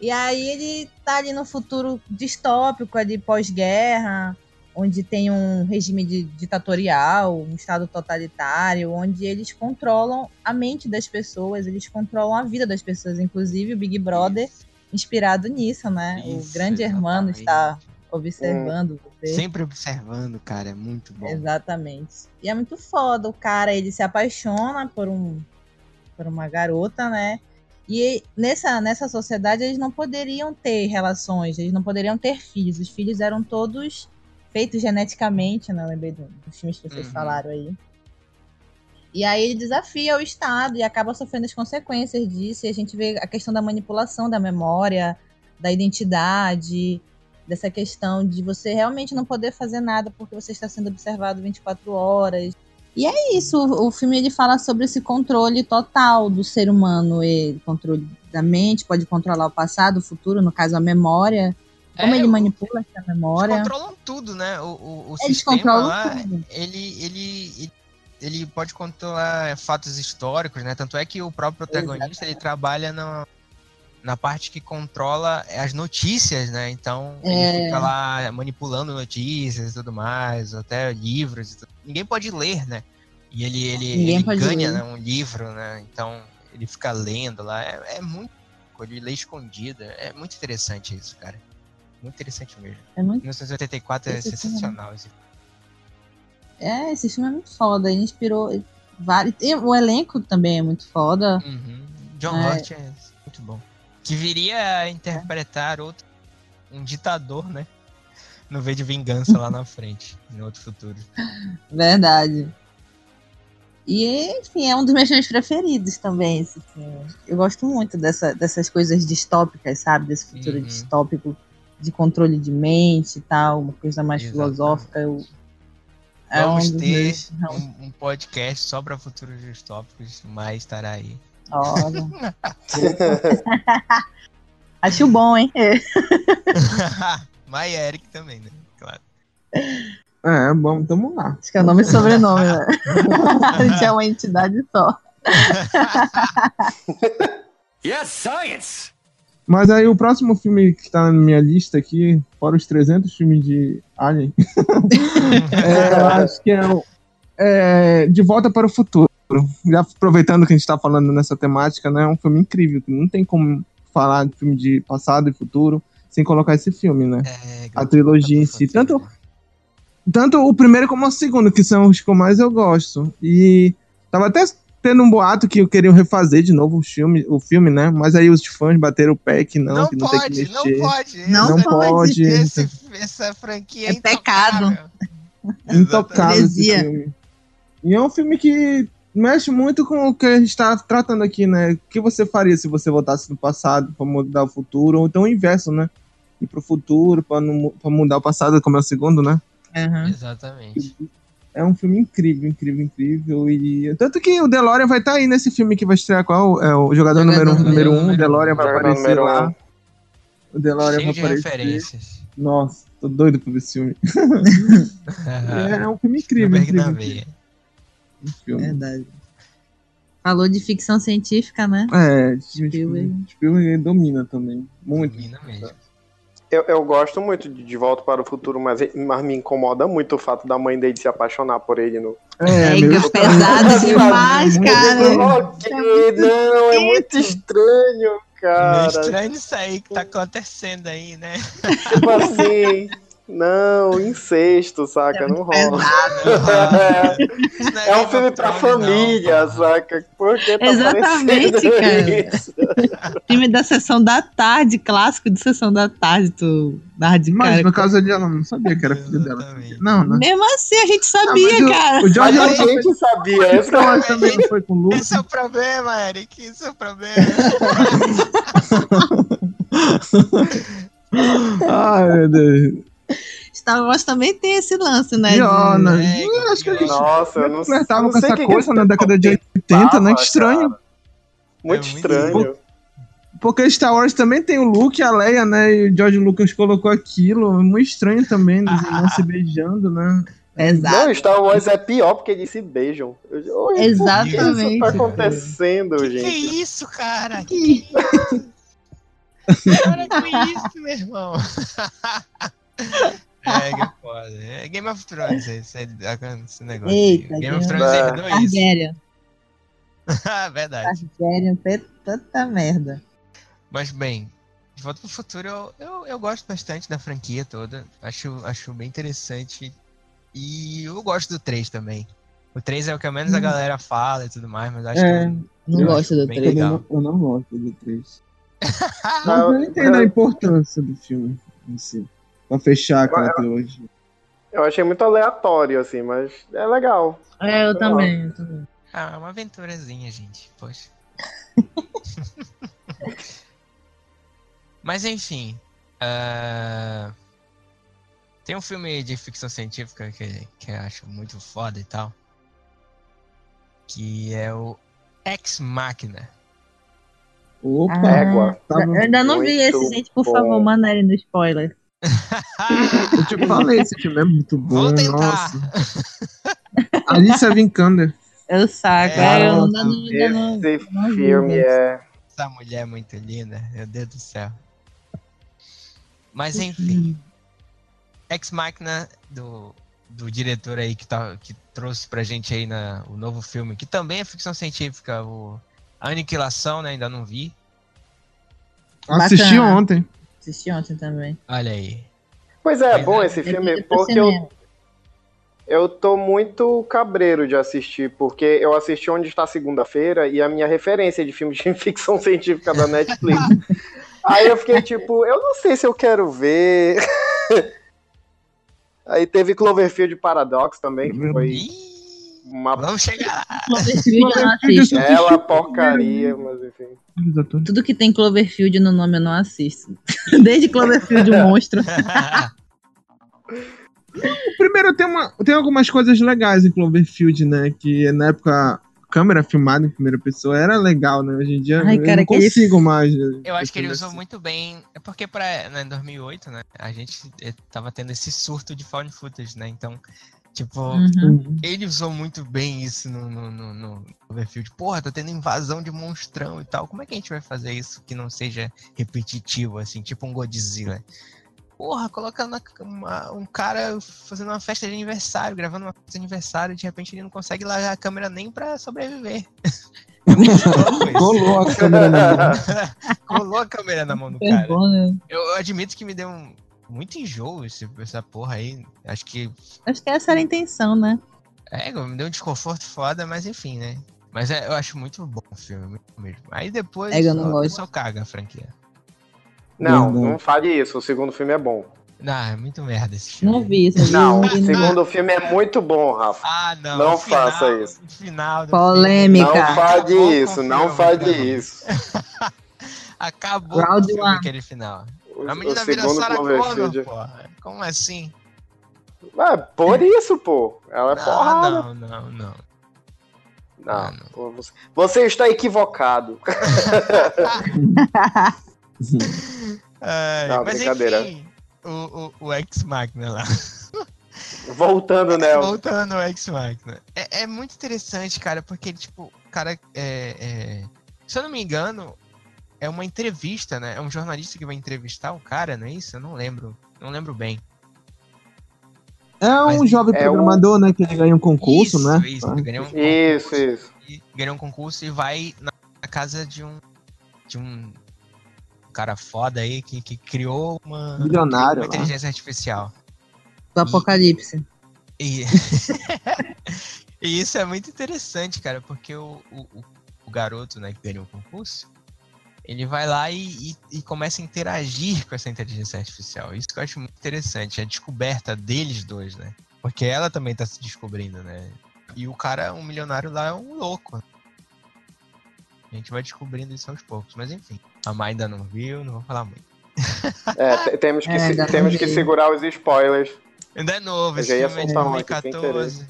e aí ele tá ali no futuro distópico, de pós-guerra, onde tem um regime de, ditatorial, um estado totalitário, onde eles controlam a mente das pessoas, eles controlam a vida das pessoas, inclusive o Big Brother, inspirado nisso, né? Isso, o grande hermano está observando você. Sempre observando, cara, é muito bom. Exatamente. E é muito foda, o cara, ele se apaixona por um por uma garota, né? E nessa, nessa sociedade eles não poderiam ter relações, eles não poderiam ter filhos. Os filhos eram todos feitos geneticamente, né? Eu lembrei dos filmes que vocês uhum. falaram aí. E aí ele desafia o Estado e acaba sofrendo as consequências disso. E a gente vê a questão da manipulação da memória, da identidade, dessa questão de você realmente não poder fazer nada porque você está sendo observado 24 horas. E é isso, o, filme ele fala sobre esse controle total do ser humano, e controle da mente, pode controlar o passado, o futuro, no caso a memória. Como é, ele manipula essa memória? Eles controlam tudo, né? O, o, o eles sistema lá, tudo. Ele, ele, ele pode controlar fatos históricos, né? Tanto é que o próprio protagonista Exatamente. ele trabalha no, na parte que controla as notícias, né? Então é... ele fica lá manipulando notícias e tudo mais, até livros. Ninguém pode ler, né? E ele, ele, ele ganha né, um livro, né? Então ele fica lendo lá. É, é muito. Ele lê escondido. É muito interessante isso, cara. Muito interessante mesmo. É muito... 1984 é esse sensacional. Esse... É, esse filme é muito foda. Ele inspirou vários. O elenco também é muito foda. Uhum. John é... Hurt é muito bom. Que viria a interpretar outro. Um ditador, né? No V de Vingança lá na frente, em outro futuro. Verdade. E, enfim, é um dos meus filmes preferidos também, esse filme. Eu gosto muito dessa, dessas coisas distópicas, sabe? Desse futuro uhum. distópico de controle de mente e tal, uma coisa mais Exatamente. filosófica. Eu, é Vamos um ter meus... um, um, podcast só para futuros distópicos, mas estará aí. Olha. Acho bom, hein? mas Eric também, né? Claro. É, bom, tamo lá. Acho que é nome e sobrenome, né? A gente é uma entidade só. yes, science! Mas aí o próximo filme que tá na minha lista aqui, fora os 300 filmes de Alien, é, eu acho que é, é, De Volta para o Futuro. Já aproveitando que a gente tá falando nessa temática, né? É um filme incrível, que não tem como falar de filme de passado e futuro sem colocar esse filme, né? É, a trilogia em si. Tanto, tanto o primeiro como o segundo, que são os que mais eu gosto. E tava até tendo um boato que queriam refazer de novo o filme, o filme, né? Mas aí os fãs bateram o pé que não, não que não pode, tem que mexer. Não pode, não, não pode. Esse, essa franquia é, é pecado. Intocável esse filme. E é um filme que mexe muito com o que a gente está tratando aqui, né? O que você faria se você voltasse no passado para mudar o futuro, ou então o inverso, né? Ir pro futuro para mudar o passado, como é o segundo, né? Uhum. Exatamente. É um filme incrível, incrível, incrível. E tanto que o DeLorean vai estar tá aí nesse filme que vai estrear qual? É o jogador, número 1, um, número um, o DeLorean vai aparecer lá. O DeLorean Cheio vai aparecer. referências. Nossa, tô doido pra ver esse filme. é um filme incrível. incrível. Um filme. Verdade. Falou de ficção científica, né? É, Spielberg. Spielberg domina também. Muito. Domina mesmo. Eu, eu gosto muito de De Volta para o Futuro, mas, mas me incomoda muito o fato da mãe dele se apaixonar por ele no. É, é pesado demais, cara. Ok, não, é muito estranho, cara. É estranho isso aí que tá acontecendo aí, né? Tipo assim. Não, incesto, saca? É não rola. É, é, um filme pra família, não, saca? Por que tá Exatamente, cara. filme da sessão da tarde, clássico de sessão da tarde, tu dá de Mas cara. no caso ali, ela não sabia que era filho dela. Não, não. Mesmo assim, a gente sabia, não, cara. O, o George a gente sabia. Esse, é também não foi com o Esse é o problema, Eric. Esse é o problema. Ai, meu Deus. Star Wars também tem esse lance, né? Diana, de... é, acho que a gente Nossa, eu não, flertava com essa coisa na década de 80, né? Que estranho. Cara. Muito é estranho. Muito... Porque Star Wars também tem o Luke e a Leia, né? E o George Lucas colocou aquilo. Muito estranho também, os irmãos se beijando, né? Exato. Não, Star Wars é pior porque eles se beijam. Eu, Exatamente. O que isso tá acontecendo, que gente? Que isso, cara? Que, que... Para com isso, meu irmão. É, que foda. É Game of Thrones esse, esse negócio. Eita, Game, Game of Thrones herdou isso. Targaryen. Verdade. Targaryen, tanta merda. Mas bem, de volta pro futuro, eu, eu, eu, gosto bastante da franquia toda. Acho, acho bem interessante. E eu gosto do 3 também. O 3 é o que menos hum. a galera fala e tudo mais, mas acho é, que. Eu, não gosto do 3. Eu não, eu não gosto do 3. mas eu entendo a importância do filme em si. Pra fechar aquela trilogia. Eu achei muito aleatório, assim, mas é legal. É, eu também, eu também. Ah, é uma aventurazinha, gente. Poxa. mas enfim. Uh... Tem um filme de ficção científica que, que eu acho muito foda e tal. Que é o Ex Machina. Opa, ah, égua. Tá eu ainda não vi esse, gente. Por bom. favor, manda no spoiler. Eu te falei, esse filme é muito bom. Vou tentar. Nossa. Alicia Vikander. Eu saco. É, eu não, não, esse não, filme é. Essa mulher é muito linda, meu Deus do céu. Mas enfim. Ex Machina do, do diretor aí que, tá, que trouxe pra gente aí na, o novo filme, que também é ficção científica, o Aniquilação, né? Ainda não vi. Assisti ontem. Assisti ontem também. Olha aí. Pois é, pois bom é. esse filme, porque eu, eu tô muito cabreiro de assistir, porque eu assisti Onde Está Segunda-feira e a minha referência de filme de ficção científica da Netflix. Aí eu fiquei tipo, eu não sei se eu quero ver. Aí teve Cloverfield Paradox também, que foi uma. Vamos chegar! Cloverfield assisto. Ela porcaria, mas enfim. Tudo que tem Cloverfield no nome eu não assisto. Desde Cloverfield Monstro. Primeiro tem, uma, tem algumas coisas legais em Cloverfield, né? Que na época câmera filmada em primeira pessoa era legal, né? Hoje em dia Ai, cara, eu não consigo ele... mais. Né? Eu acho que ele usou assim. muito bem. É porque para né, em 2008, né? A gente eh, tava tendo esse surto de found footage, né? Então, tipo, uhum. ele usou muito bem isso no, no, no, no Cloverfield. Porra, tá tendo invasão de monstrão e tal. Como é que a gente vai fazer isso que não seja repetitivo, assim, tipo um Godzilla? Porra, colocando uma, um cara fazendo uma festa de aniversário, gravando uma festa de aniversário, de repente ele não consegue largar a câmera nem pra sobreviver. Colou a câmera na mão. Colou a câmera na mão do é cara. Né? Eu admito que me deu um, muito enjoo esse, essa porra aí. Acho que. Acho que essa era a intenção, né? É, me deu um desconforto foda, mas enfim, né? Mas é, eu acho muito bom o filme, muito mesmo. Aí depois é, eu não o pessoal caga a franquia. Não, não fale isso. O segundo filme é bom. Não, é muito merda esse filme. Não vi isso. Não, o segundo filme é muito bom, Rafa. Ah, não. Não final, faça isso. Final Polêmica. Não fale isso, não fale isso. Acabou Round o filme, aquele final. A menina vira Sarah Connor, porra. Como assim? É, por isso, pô. Ela é porrada. Não, não, não. Não, não. Pô, você, você está equivocado. Não, mas brincadeira. Enfim, o, o, o X-Machina lá. Voltando, né? Voltando ao X-Machina. É, é, muito interessante, cara, porque, tipo, cara, é, é, se eu não me engano, é uma entrevista, né? É um jornalista que vai entrevistar o cara, não é isso? Eu não lembro. Não lembro bem. É um Mas, jovem é programador, um... né? Que ele ganha um concurso, isso, né? Isso, ah. ganha um concurso, isso, isso. Ganha um concurso e vai na casa de um, de um cara foda aí que, que criou uma, Milionário, uma inteligência artificial. Do Apocalipse. E, e, isso é muito interessante, cara, porque o, o, o garoto né, que ganhou o concurso, ele vai lá e, e, e, começa a interagir com essa inteligência artificial. Isso que eu acho muito interessante, a descoberta deles dois, né? Porque ela também tá se descobrindo, né? E o cara, um milionário lá, é um louco. A gente vai descobrindo isso aos poucos, mas enfim. A Mai ainda não viu, não vou falar muito. É, temos que, é, temos que segurar os spoilers. Ainda é novo, esse filme é de 2014.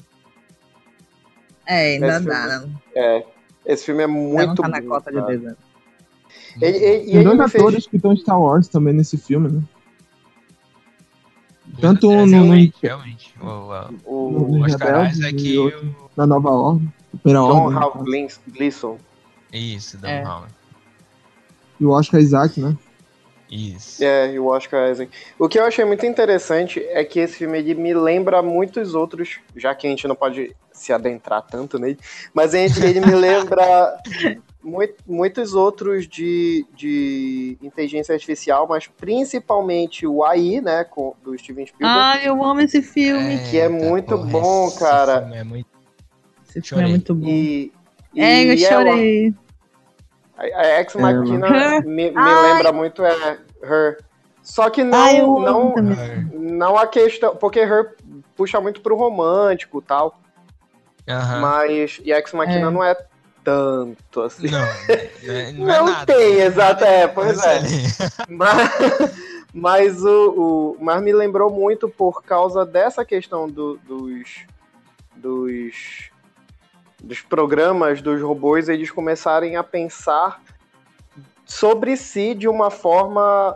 É, ainda esse dá. Filme, né? é, esse filme é muito tá na cota de dois anos. Tem dois atores fez... que estão em Star Wars também nesse filme, né? Tanto no, realmente, realmente. O, o, o, Oscar Isaac e o... Na Nova Ordem. John Hal Gleason. Isso, Dan é. Howard. E o Oscar Isaac, né? Isso. É, e o Oscar Isaac. O que eu achei muito interessante é que esse filme ele me lembra muitos outros, já que a gente não pode se adentrar tanto nele, mas gente, ele me lembra muito, muitos outros de, de inteligência artificial, mas principalmente o AI, né, com, do Steven Spielberg. Ah, eu amo esse filme. É, que é muito porra, bom, cara. Esse filme é muito, esse filme é muito bom. E, é, eu chorei. Ela, a Ex Machina me, me lembra muito é Her. Só que não, Ai, não, não a questão, porque Her puxa muito pro romântico, tal. Mas e Ex Machina é. não é tanto assim. Não, é, não, é não tem, exato, é, pois é. mas, mas o, o, mas me lembrou muito por causa dessa questão do, dos dos dos programas dos robôs eles começarem a pensar sobre si de uma forma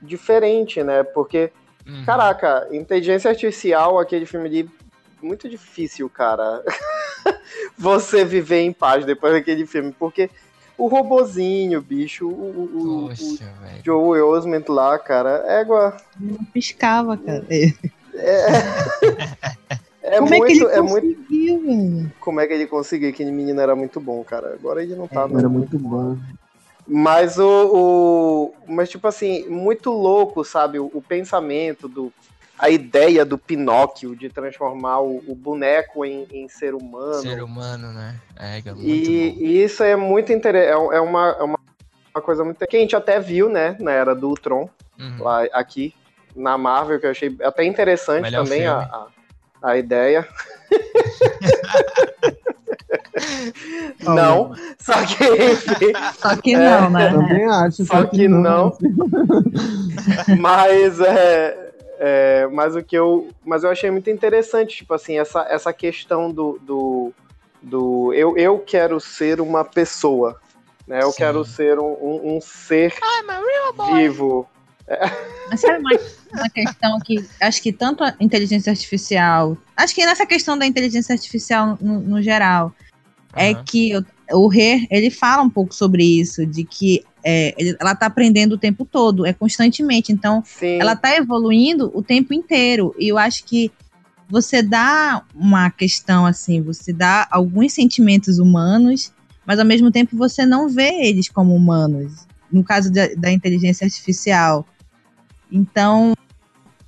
diferente, né? Porque, uhum. caraca, inteligência artificial, aquele filme de muito difícil, cara. você viver em paz depois daquele filme, porque o robozinho, bicho, o, o, Poxa, o Joe Osment lá, cara, égua. Não piscava, cara. É. É, Como muito, é que ele é conseguiu, muito... Como é que ele conseguiu? Aquele menino era muito bom, cara. Agora ele não tá. É, era muito bom. Mas o, o, Mas, tipo assim, muito louco, sabe? O, o, pensamento do. A ideia do Pinóquio de transformar o, o boneco em, em, ser humano. Ser humano, né? É, é muito e, e, isso é muito interessante. É, é, uma, é uma, uma coisa muito. que a gente até viu, né? Na era do Ultron, uhum. lá aqui, na Marvel, que eu achei até interessante Melhor também a, a, a ideia. não, só que enfim, Só que não, é, né? Também acho. Só, só que, que, não. mas é, é, mas o que eu, mas eu achei muito interessante, tipo assim, essa, essa questão do, do, do eu, eu quero ser uma pessoa, né? Eu Sim. quero ser um, um, um ser vivo. Mas sabe uma, uma questão que acho que tanto a inteligência artificial, acho que nessa questão da inteligência artificial no, no geral, uhum. é que o, o Rê, ele fala um pouco sobre isso, de que é, ela está aprendendo o tempo todo, é constantemente. Então, Sim. ela está evoluindo o tempo inteiro. E eu acho que você dá uma questão assim, você dá alguns sentimentos humanos, mas ao mesmo tempo você não vê eles como humanos. No caso da, da inteligência artificial, então,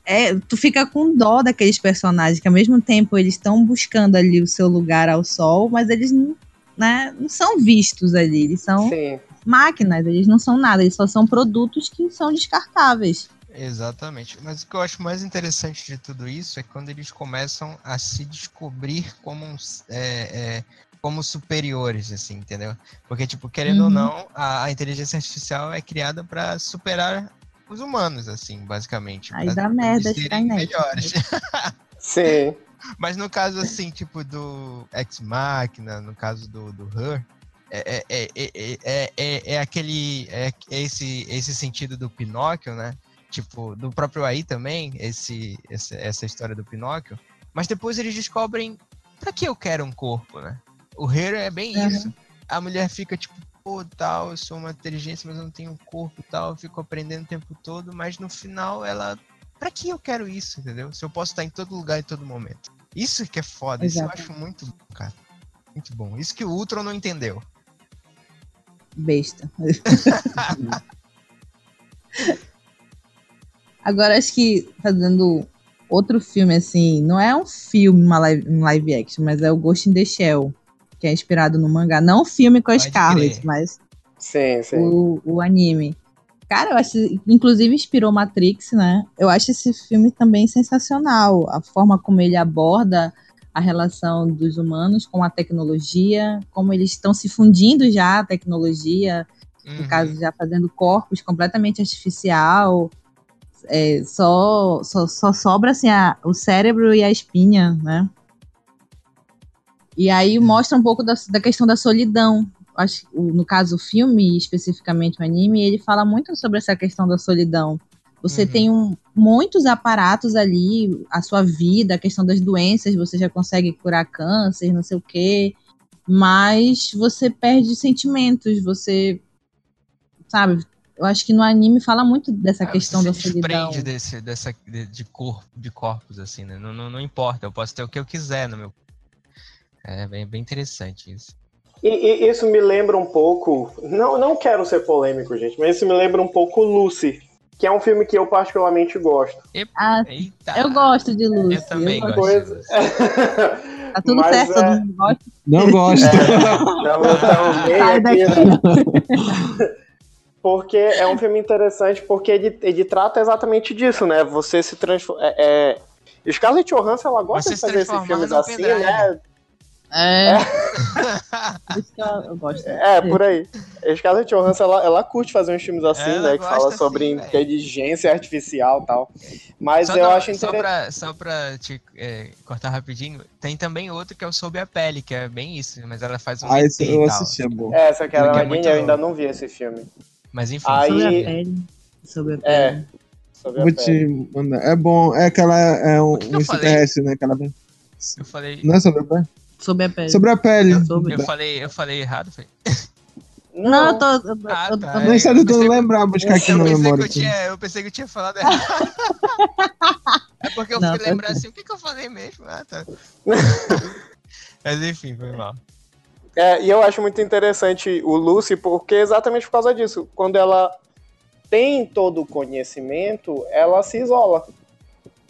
é, tu fica com dó daqueles personagens que ao mesmo tempo eles estão buscando ali o seu lugar ao sol, mas eles não, né, não são vistos ali, eles são Sim. máquinas, eles não são nada, eles só são produtos que são descartáveis. Exatamente. Mas o que eu acho mais interessante de tudo isso é quando eles começam a se descobrir como, é, é, como superiores, assim, entendeu? Porque, tipo, querendo uhum. ou não, a, a inteligência artificial é criada para superar os humanos, assim, basicamente. Aí dá merda Skynet. melhores. Sim. Mas no caso, assim, tipo, do Ex Machina, no caso do, do Her, é, é, é, é, é, aquele. É esse, esse sentido do Pinóquio, né? Tipo, do próprio aí também, esse, esse, essa história do Pinóquio. Mas depois eles descobrem pra que eu quero um corpo, né? O Her é bem uhum. isso. A mulher fica, tipo, pô, tal, eu sou uma inteligência, mas eu não tenho um corpo tal, eu fico aprendendo o tempo todo, mas no final ela. Pra que eu quero isso, entendeu? Se eu posso estar em todo lugar em todo momento. Isso que é foda, Exato. isso eu acho muito bom, cara. Muito bom. Isso que o Ultron não entendeu. Besta. Agora acho que tá dando outro filme, assim, não é um filme, uma live, um live action, mas é o Ghost in the Shell que é inspirado no mangá. Não o filme com a Pode Scarlett, crer. mas sim, sim. O, o anime. Cara, eu acho, inclusive inspirou Matrix, né? Eu acho esse filme também sensacional. A forma como ele aborda a relação dos humanos com a tecnologia, como eles estão se fundindo já a tecnologia, uhum. no caso, já fazendo corpos completamente artificial. É, só, só, só sobra assim, a, o cérebro e a espinha, né? E aí mostra um pouco da, da questão da solidão. Acho, no caso, o filme, especificamente o anime, ele fala muito sobre essa questão da solidão. Você uhum. tem um, muitos aparatos ali, a sua vida, a questão das doenças, você já consegue curar câncer, não sei o quê, mas você perde sentimentos, você. Sabe? Eu acho que no anime fala muito dessa é, questão da solidão. Você desse, dessa, de, de, corpo, de corpos, assim, né? Não, não, não importa, eu posso ter o que eu quiser no meu é bem, bem interessante isso. E, e, isso me lembra um pouco. Não, não quero ser polêmico, gente, mas isso me lembra um pouco Lucy, que é um filme que eu particularmente gosto. Ah, eu gosto de Lucy. Eu também eu gosto. Coisa... Tá tudo mas, certo, é... não gosto. Não gosto. É, Sai né? porque é um filme interessante, porque ele, ele trata exatamente disso, né? Você se transforma. É, é... Scarlett Johansson, ela gosta de fazer esses filmes assim, né? É. Isso que eu, gosto. É, por aí. A Scarlett Johansson, ela, ela curte fazer uns filmes assim, ela né? Que fala sobre assim, inteligência artificial e tal. Mas só eu não, acho interessante. Só pra, só pra te é, cortar rapidinho, tem também outro que é o Sob a Pele, que é bem isso, mas ela faz um. Ah, esse eu assisti, é bom. É, essa que era é muito... eu ainda não vi esse filme. Mas enfim, aí... Sobre a pele. Sobre a pele. É. Sobre a Vou te mandar. É bom, é que ela é um, um extraterrestre, né? Que ela... Eu falei. Não é sobre a pele? Sobre a pele. Sobre a pele. Eu, eu falei, eu falei errado, foi? Não, eu tô. Eu, ah, eu, tá, eu, eu tentando lembrar, buscar aqui na memória. eu, tinha, eu pensei que eu tinha falado errado. é porque eu não, fui lembrar assim, o que, que eu falei mesmo? Ah, tá. Mas enfim, foi mal. É, e eu acho muito interessante o Lucy, porque exatamente por causa disso. Quando ela tem todo o conhecimento, ela se isola.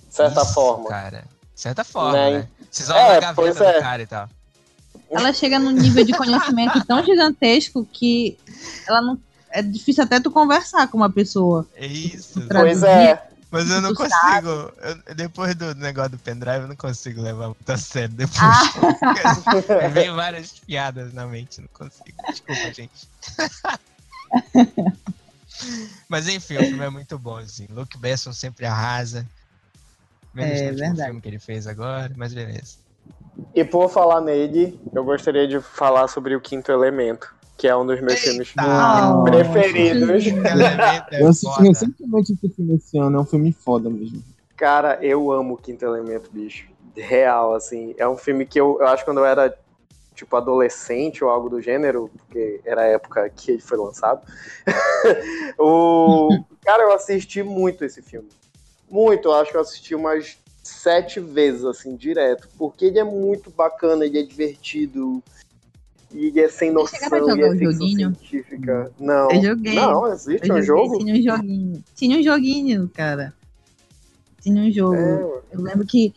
De certa Isso, forma. Cara, de certa forma, né? né? Se isola é, na gaveta é. do cara e tal. Ela chega num nível de conhecimento tão gigantesco que ela não. É difícil até tu conversar com uma pessoa. É isso. Pois é. Mas eu não consigo. Eu, depois do negócio do pendrive, eu não consigo levar muito a sério. Depois. Ah. Vem várias piadas na mente, não consigo. Desculpa, gente. Mas enfim, o filme é muito bom, assim. Luke Besson sempre arrasa. Menos é, no filme que ele fez agora, mas beleza. E por falar nele, eu gostaria de falar sobre o Quinto Elemento, que é um dos meus Eita! filmes oh, preferidos. É eu assisti recentemente esse filme esse ano, é um filme foda mesmo. Cara, eu amo o Quinto Elemento, bicho. Real, assim. É um filme que eu, eu acho que quando eu era tipo adolescente ou algo do gênero, porque era a época que ele foi lançado. o cara, eu assisti muito esse filme. Muito, eu acho que eu assisti umas sete vezes, assim, direto. Porque ele é muito bacana, ele é divertido. E ele é sem noção, e é ficção joguinho? científica. Não. Eu joguei. Não, existe eu um jogo? Tinha um joguinho. Tinha um joguinho, cara. Tinha um jogo. É, eu lembro que.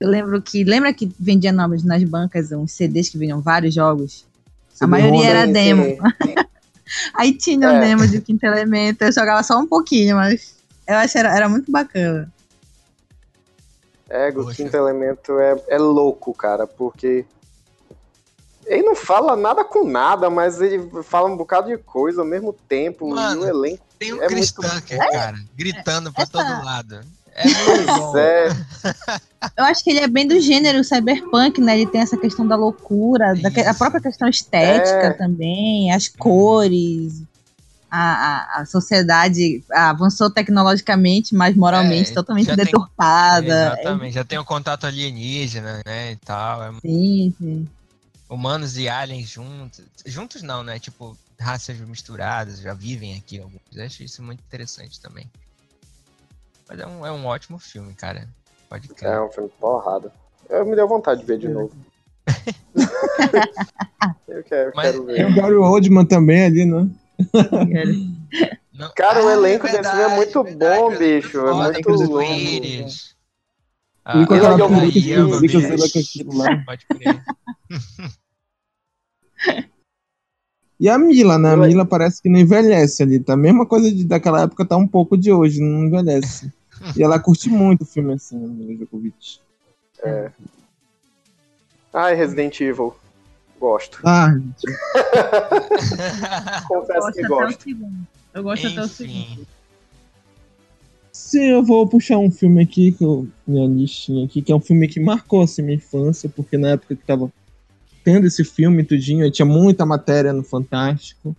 Eu lembro que. Lembra que vendia nomes nas bancas uns CDs que vinham vários jogos? A maioria era demo. Aí tinha é. o demo de Quinto Elemento. Eu jogava só um pouquinho, mas eu acho que era, era muito bacana. É, o quinto elemento é, é louco, cara, porque ele não fala nada com nada, mas ele fala um bocado de coisa ao mesmo tempo. Mano, e o elenco. Tem um é Chris muito... Tucker, cara, gritando pra Essa... todo lado. É muito bom. É. Eu acho que ele é bem do gênero cyberpunk, né? Ele tem essa questão da loucura, da, a própria questão estética é. também, as cores a, a, sociedade avançou tecnologicamente, mas moralmente é, totalmente deturpada. Tem, exatamente, é... já tem o um contato alienígena, né, e tal. É... Sim, sim. Humanos e aliens juntos. Juntos não, né? Tipo, raças misturadas, já vivem aqui alguns. Eu acho isso muito interessante também. Mas é um, é um ótimo filme, cara. Pode crer. É um filme porrada. Eu me deu vontade de ver de novo. eu quero, Mas, quero ver. Tem o Gary Oldman também ali, né? Não. Cara, o ah, elenco é verdade, desse filme é muito verdade, bom, bicho. É muito louco. Ah, e com aquela peruca esquisita com aquilo lá. Pode crer. E a Mila, né? A Mila parece que não envelhece ali. Tá? A mesma coisa de, daquela época tá um pouco de hoje, não envelhece. e ela curte muito o filme assim, a Mila Djokovic. É. Ai, Resident Evil. Gosto. Ah, Confesso que gosto. Eu gosto Enfim. até o segundo. Sim, eu vou puxar um filme aqui, que eu, minha listinha aqui, que é um filme que marcou assim, minha infância, porque na época que tava tendo esse filme tudinho, tinha muita matéria no Fantástico.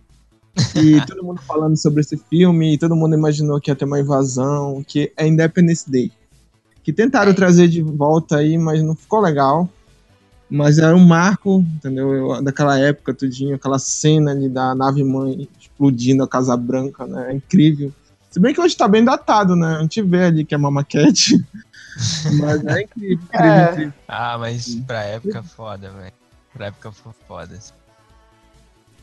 E todo mundo falando sobre esse filme, e todo mundo imaginou que ia ter uma invasão, que é Independence Day. Que tentaram é. trazer de volta aí, mas não ficou legal. Mas era um marco, entendeu? Eu, daquela época, tudinho, aquela cena ali da nave mãe explodindo a Casa Branca, né? É incrível. Se bem que hoje tá bem datado, né? A gente vê ali que é uma maquete. mas é incrível, incrível, é. incrível. Ah, mas pra época foda, velho. Pra época foi foda.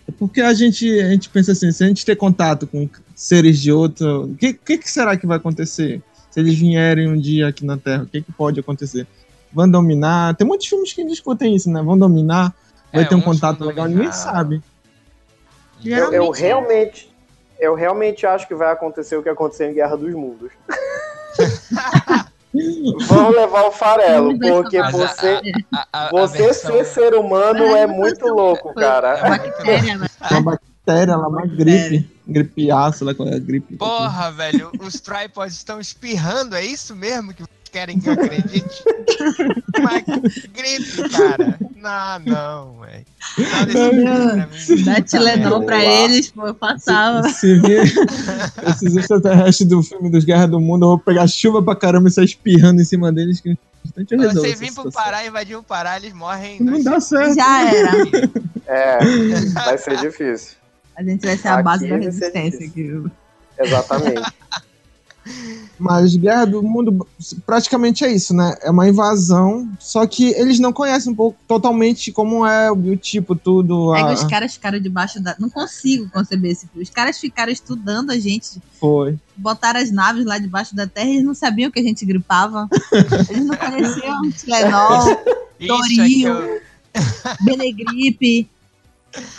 É porque a gente, a gente pensa assim, se a gente ter contato com seres de outro, o que, que, que será que vai acontecer? Se eles vierem um dia aqui na Terra, o que, que pode acontecer? Vão dominar. Tem muitos filmes que discutem isso, né? Vão dominar, vai é, ter um contato legal, ninguém sabe. Eu, eu, realmente, eu realmente acho que vai acontecer o que aconteceu em Guerra dos Mundos. Vão levar o farelo, porque você, a, a, a, você versão... ser ser humano é, é muito louco, cara. É uma bactéria, né? uma bactéria, ela é uma gripe. Gripeaço, lá com a gripe. Porra, velho, os tripods estão espirrando, é isso mesmo que querem que eu acredite? Mas gripe, cara. Não, não, velho. Dá Tilenol pra eles, pô, eu passava. Se, se vir esses extraterrestres do filme dos Guerra do Mundo, eu vou pegar chuva pra caramba e sair espirrando em cima deles. Que você vir pro Pará, invadir o Pará, eles morrem. Não dá certo. Já era. É, vai ser difícil. A gente vai ser a base da resistência aqui. Exatamente. Mas Guerra do Mundo praticamente é isso, né? É uma invasão, só que eles não conhecem um pouco totalmente como é o biotipo, tudo. A... É que os caras ficaram debaixo da. Não consigo conceber esse filme. Os caras ficaram estudando a gente. Foi. Botaram as naves lá debaixo da terra e eles não sabiam que a gente gripava. eles não conheciam Tilenol, Toril, eu... Benegripe.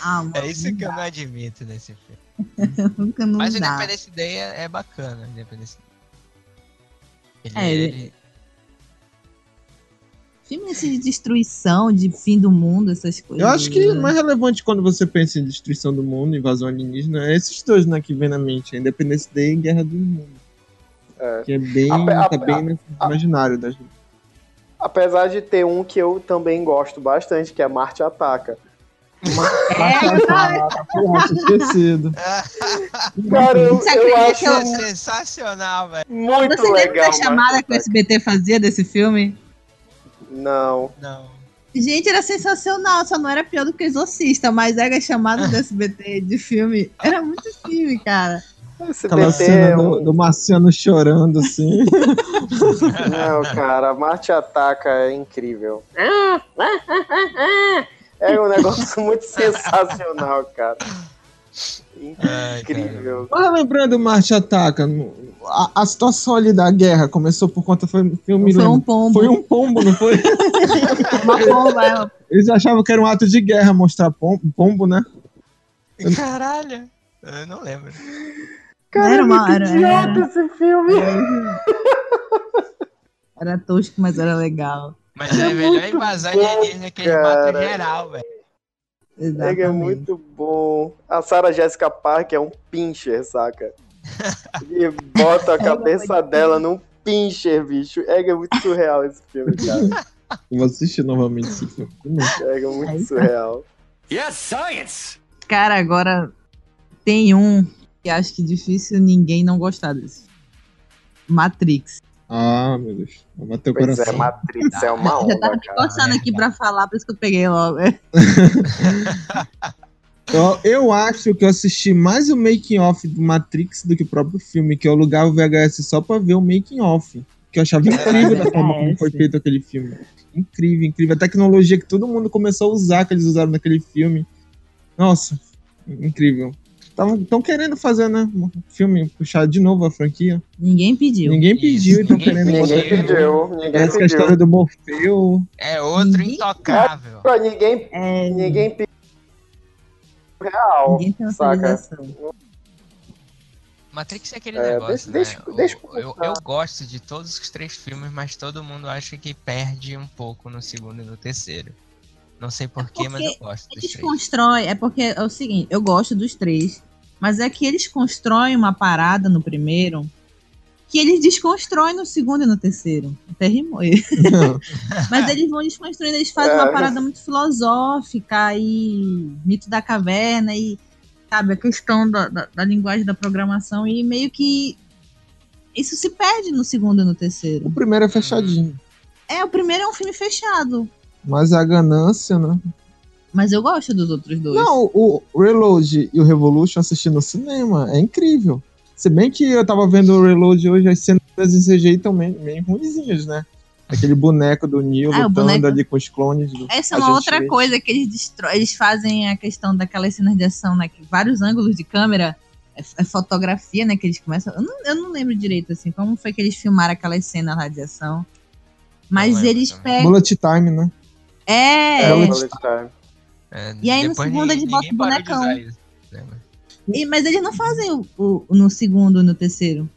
Ah, é isso que eu não admito nesse filme. Nunca não Mas o dá. Independence Day é, é bacana. Independence ele, é, ele... Filme assim de destruição, de fim do mundo, essas coisas. Eu acho que mais relevante quando você pensa em destruição do mundo, invasão alienígena, é esses dois né, que vem na mente: a Independence Day e Guerra do Mundo. É. Que é bem, a, tá bem no imaginário da gente. Apesar de ter um que eu também gosto bastante, que é Marte Ataca. É, esquecido. Cara, eu, eu acho eu... sensacional, velho. Muito Você legal. Você lembra da chamada que o SBT fazia desse filme? Não. Não. Gente, era sensacional, só não era pior do que Exorcista, mas era a chamada do SBT de filme. Era muito filme, cara. Aquela cena do, do Marciano chorando, assim. Não, cara, Marte Ataca é incrível. É um negócio muito sensacional, cara. Incrível. Mas lembrando Marte Ataca, a, a, situação ali da guerra começou por conta foi filme Foi um pombo. Foi um pombo, não foi? Uma pomba. É. Eles achavam que era um ato de guerra mostrar pombo, pombo né? Caralho, eu não lembro. Cara, era uma, era, era, esse filme. Era tosco, mas era legal. Mas é, é melhor invasão alienígena que ele mata geral, velho. Ele é muito bom. A Sarah Jessica Parker é um pincher, saca? E bota a cabeça dela num pincher, bicho. É, é muito surreal esse filme, cara. Vou assistir novamente esse filme. É, é muito surreal. Yes, science! Cara, agora tem um que acho que difícil ninguém não gostar desse. Matrix. Ah, meu Deus. Bateu o pois coração. é, Matrix é uma onda, Já tava me coçando aqui pra falar, por isso que eu peguei logo. eu, eu acho que eu assisti mais o making off do Matrix do que o próprio filme, que eu alugava o VHS só pra ver o making off. Que eu achava incrível da forma como foi feito aquele filme. Incrível, incrível. A tecnologia que todo mundo começou a usar, que eles usaram naquele filme. Nossa, incrível. Estão querendo fazer, né? Um filme, puxar de novo a franquia. Ninguém pediu. Ninguém pediu, estão querendo ninguém pediu. Ninguém Essa pediu. é a história do Morfeu. É outro ninguém... intocável. É, ninguém, é... ninguém pediu real. Ninguém tem saca? Matrix é aquele é, negócio, deixa, né? Deixa, eu, eu, eu, gosto de todos os três filmes, mas todo mundo acha que perde um pouco no segundo e no terceiro. Não sei porquê, é mas eu gosto dos eles três. Constrói, é porque é o seguinte, eu gosto dos três, mas é que eles constroem uma parada no primeiro que eles desconstroem no segundo e no terceiro. Até rimou. mas eles vão desconstruindo, eles fazem uma parada muito filosófica e mito da caverna e sabe, a questão da, da, da linguagem da programação e meio que isso se perde no segundo e no terceiro. O primeiro é fechadinho. É, o primeiro é um filme fechado. Mas a ganância, né? Mas eu gosto dos outros dois. Não, o Reload e o Revolution assisti no cinema. É incrível. Se bem que eu tava vendo o Reload hoje, as cenas em CGI estão meio, meio ruimzinhas, né? Aquele boneco do Neo ah, lutando boneco... ali com os clones. Do Essa é uma outra vê. coisa que eles destroem. Eles fazem a questão daquelas cenas de ação, né? Que vários ângulos de câmera. É, é fotografia, né? Que eles começam. Eu não, eu não, lembro direito, assim, como foi que eles filmaram aquelas cenas lá de ação. Mas eles pegam. Bullet Time, né? É. É, Bullet Time. É, e aí no segundo eles botam o bonecão. Isso, né, e, mas eles não fazem o, o, no segundo e no terceiro.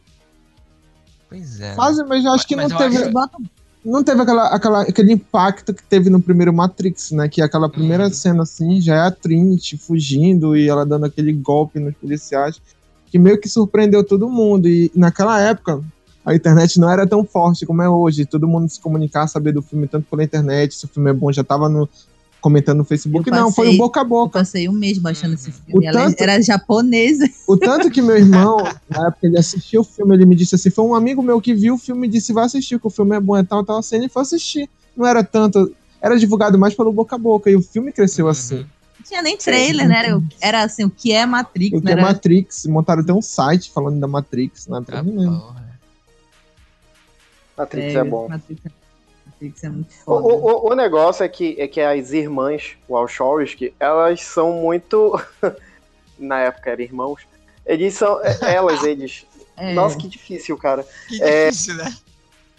Pois é. Fazem, mas eu acho que mas não teve. Acho... Botam... Não teve aquela, aquela, aquele impacto que teve no primeiro Matrix, né? Que aquela primeira uhum. cena assim já é a Trinity fugindo e ela dando aquele golpe nos policiais, que meio que surpreendeu todo mundo. E naquela época, a internet não era tão forte como é hoje. Todo mundo se comunicar, saber do filme tanto pela internet, se o filme é bom, já tava no, comentando no Facebook. Passei, não, foi o boca a boca. Eu passei um mês baixando esse filme. O tanto, era japonesa. O tanto que meu irmão, na época ele assistiu o filme, ele me disse assim: foi um amigo meu que viu o filme e disse: vai assistir, que o filme é bom e tal, tal, assim. Ele foi assistir. Não era tanto. Era divulgado mais pelo boca a boca. E o filme cresceu uhum. assim. tinha nem trailer, né? Era, era assim, o que é Matrix. O que é era... Matrix. Montaram até um site falando da Matrix. Né? Ah, Matrix é, é bom. Matrix, é, É muito foda. O, o, o, negócio é que, é que as irmãs Wachowski, elas são muito... Na época eram irmãos. Eles são... É, elas, eles... É. Nossa, que difícil, cara. Que é, difícil, né?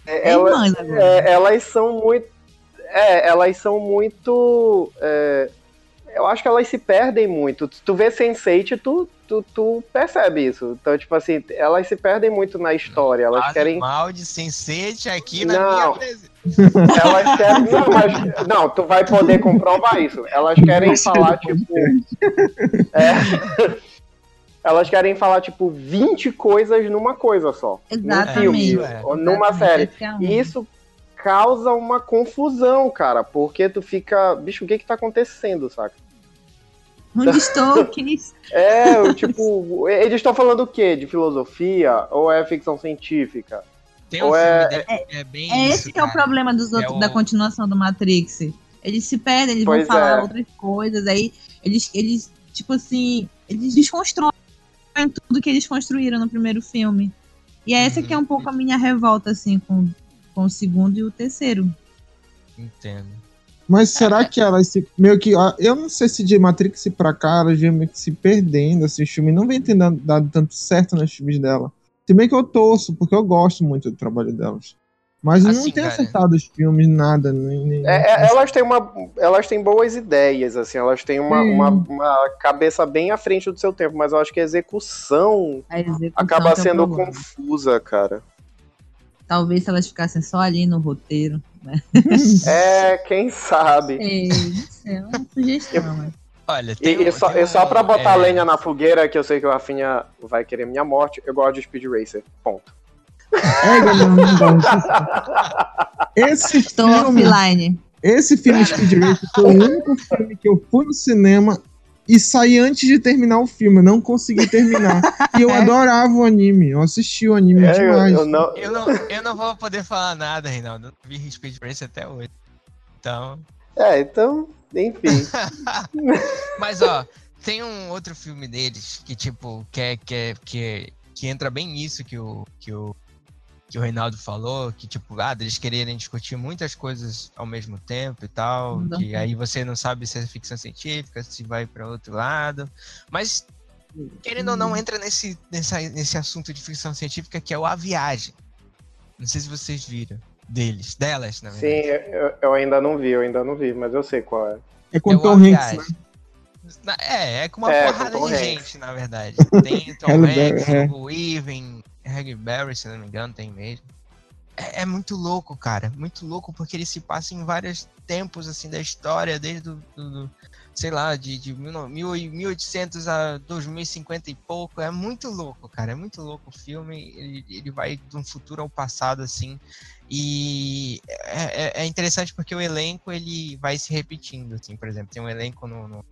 É, elas, é, elas são muito. É, elas são muito. É, eu acho que elas se perdem muito. Tu vê Sense8, tu, tu, tu percebe isso. Então, tipo assim, elas se perdem muito na história. Elas Faz querem. mal de Sense8 aqui na não. minha presença. Elas querem. Não, mas. Não, tu vai poder comprovar isso. Elas querem falar, tipo. É, elas querem falar, tipo, 20 coisas numa coisa só. Exatamente. Num filme, é. ou numa Exatamente. série. E isso causa uma confusão, cara, porque tu fica, bicho, o que que tá acontecendo, saca? Onde estou? é, tipo, eles estão falando o quê? De filosofia? Ou é ficção científica? Tem um é... é... é bem é esse que é o problema dos é outros, é o... da continuação do Matrix. Eles se perdem, eles pois vão falar é. outras coisas, aí eles, eles, tipo assim, eles desconstroem tudo que eles construíram no primeiro filme. E é essa uhum. que é um pouco a minha revolta, assim, com, com o segundo e o terceiro. Entendo. Mas será que elas se. Meio que. Eu não sei se de Matrix pra cá, elas meio que se perdendo, assim, o filme não vem tendo dado tanto certo nos filmes dela. Se bem que eu torço, porque eu gosto muito do trabalho delas. Mas assim, não tem acertado os filmes, nada. Nem, nem é, é, elas, têm uma, elas têm boas ideias, assim, elas têm uma, uma, uma, cabeça bem à frente do seu tempo, mas eu acho que a execução, a execução acaba sendo confusa, cara. Talvez se elas ficassem só ali no roteiro, né? É, quem sabe. É, é uma sugestão, mas... Olha, tem e, um, só, tem só pra botar é... lenha na fogueira, que eu sei que o Rafinha vai querer minha morte, eu gosto de Speed Racer. Ponto. É, galera, não dá. Esse Estou filme, offline. Esse filme Speed Racer foi o único filme que eu fui no cinema e saí antes de terminar o filme. Eu não consegui terminar. e eu é. adorava o anime. Eu assisti o anime é, demais. Eu, eu, não... Eu, não, eu não vou poder falar nada, Reinaldo. Eu não vi Speed Racer até hoje. Então. É, então, enfim. Mas, ó, tem um outro filme deles que, tipo, que, é, que, é, que, é, que entra bem nisso que o, que o que o Reinaldo falou, que tipo, ah, eles quererem discutir muitas coisas ao mesmo tempo e tal, não. que aí você não sabe se é ficção científica, se vai para outro lado, mas querendo ou não entra nesse, nessa, nesse assunto de ficção científica que é o A Viagem. Não sei se vocês viram deles, delas, na verdade. Sim, eu, eu ainda não vi, eu ainda não vi, mas eu sei qual é. É com é Tom Hanks, né? É, é com uma é, porrada com de Hanks. gente, na verdade. Tem Tom Hanks, é. o Even, Berry, se não me engano, tem mesmo. É, é, muito louco, cara. Muito louco, porque ele se passa em vários tempos, assim, da história, desde do, do, do sei lá, de, de 1800 a 2050 e pouco. É muito louco, cara. É muito louco o filme. Ele, ele vai de um futuro ao passado, assim. E é, é, é interessante porque o elenco, ele vai se repetindo, assim. Por exemplo, tem um elenco no, no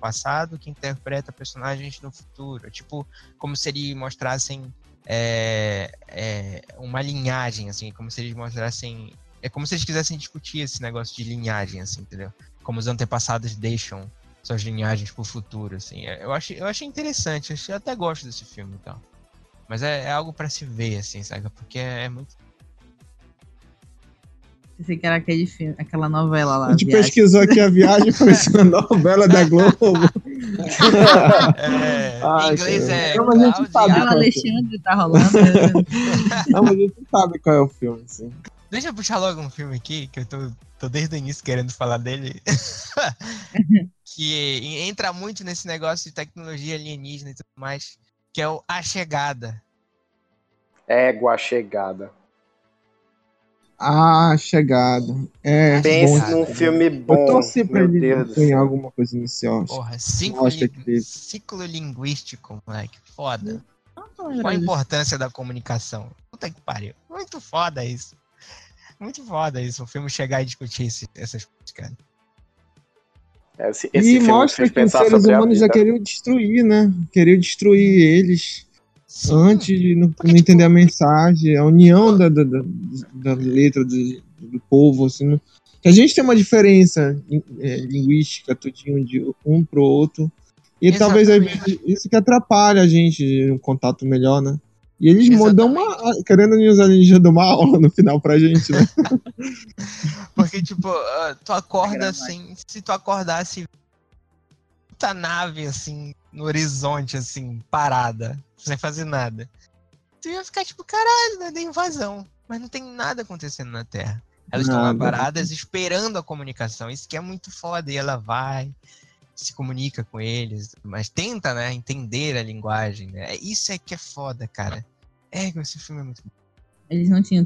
passado que interpreta personagens no futuro. Tipo, como se eles mostrassem é, é, uma linhagem, assim, como se eles mostrassem. É como se eles quisessem discutir esse negócio de linhagem, assim, entendeu? Como os antepassados deixam suas linhagens pro futuro, assim. É, eu achei, eu achei interessante, eu até gosto desse filme então. Mas é, é algo para se ver, assim, sabe? Porque é, é muito Pensei que era aquele filme, aquela novela lá. A gente viagem. pesquisou aqui a viagem, foi uma novela da Globo. é, Ai, em inglês é. Não, mas a gente sabe. O Alexandre tá rolando. Não, mas a gente sabe qual é o filme, sim. Deixa eu puxar logo um filme aqui, que eu tô, tô desde o início querendo falar dele. que entra muito nesse negócio de tecnologia alienígena e tudo mais, que é o A Chegada. Égua Chegada. Ah, chegada. É, Pense bom, num filme bom. Eu torci pra ele ganhar alguma coisa inicial. Porra, ciclo, li ciclo linguístico, moleque. Foda. Qual a importância da comunicação? Puta que pariu. Muito foda isso. Muito foda isso. O filme chegar e discutir esse, essas coisas, cara. Esse, esse e mostra que os seres humanos já queriam destruir, né? Queriam destruir eles. Sim. Antes de não, não entender tipo, a mensagem, a união da, da, da, da letra do, do povo, assim, não, Que a gente tem uma diferença é, linguística, tudinho, de um pro outro. E Exatamente. talvez isso que atrapalha a gente um contato melhor, né? E eles mandam uma. Querendo nos alienígenas dar uma aula no final pra gente, né? Porque, tipo, uh, tu acorda assim. Se tu acordasse. Puta nave, assim, no horizonte, assim, parada, sem fazer nada. Tu ia ficar, tipo, caralho, né? De invasão. Mas não tem nada acontecendo na Terra. Elas estão lá paradas esperando a comunicação. Isso que é muito foda. E ela vai, se comunica com eles, mas tenta, né, entender a linguagem. Né? Isso é que é foda, cara. É, esse filme é muito bom. Eles não tinham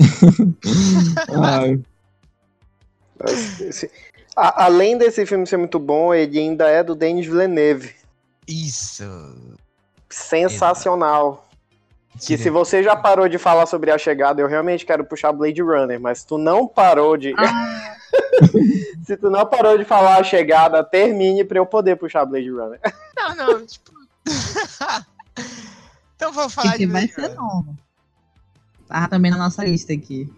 tricorder. além desse filme ser muito bom, ele ainda é do Denis Villeneuve. Isso. Sensacional. Que se você já parou de falar sobre a chegada, eu realmente quero puxar Blade Runner, mas tu não parou de. Ah. se tu não parou de falar a chegada, termine pra eu poder puxar Blade Runner. Não, não, tipo. então vou falar que de. vai ser novo. Tá também na nossa lista aqui.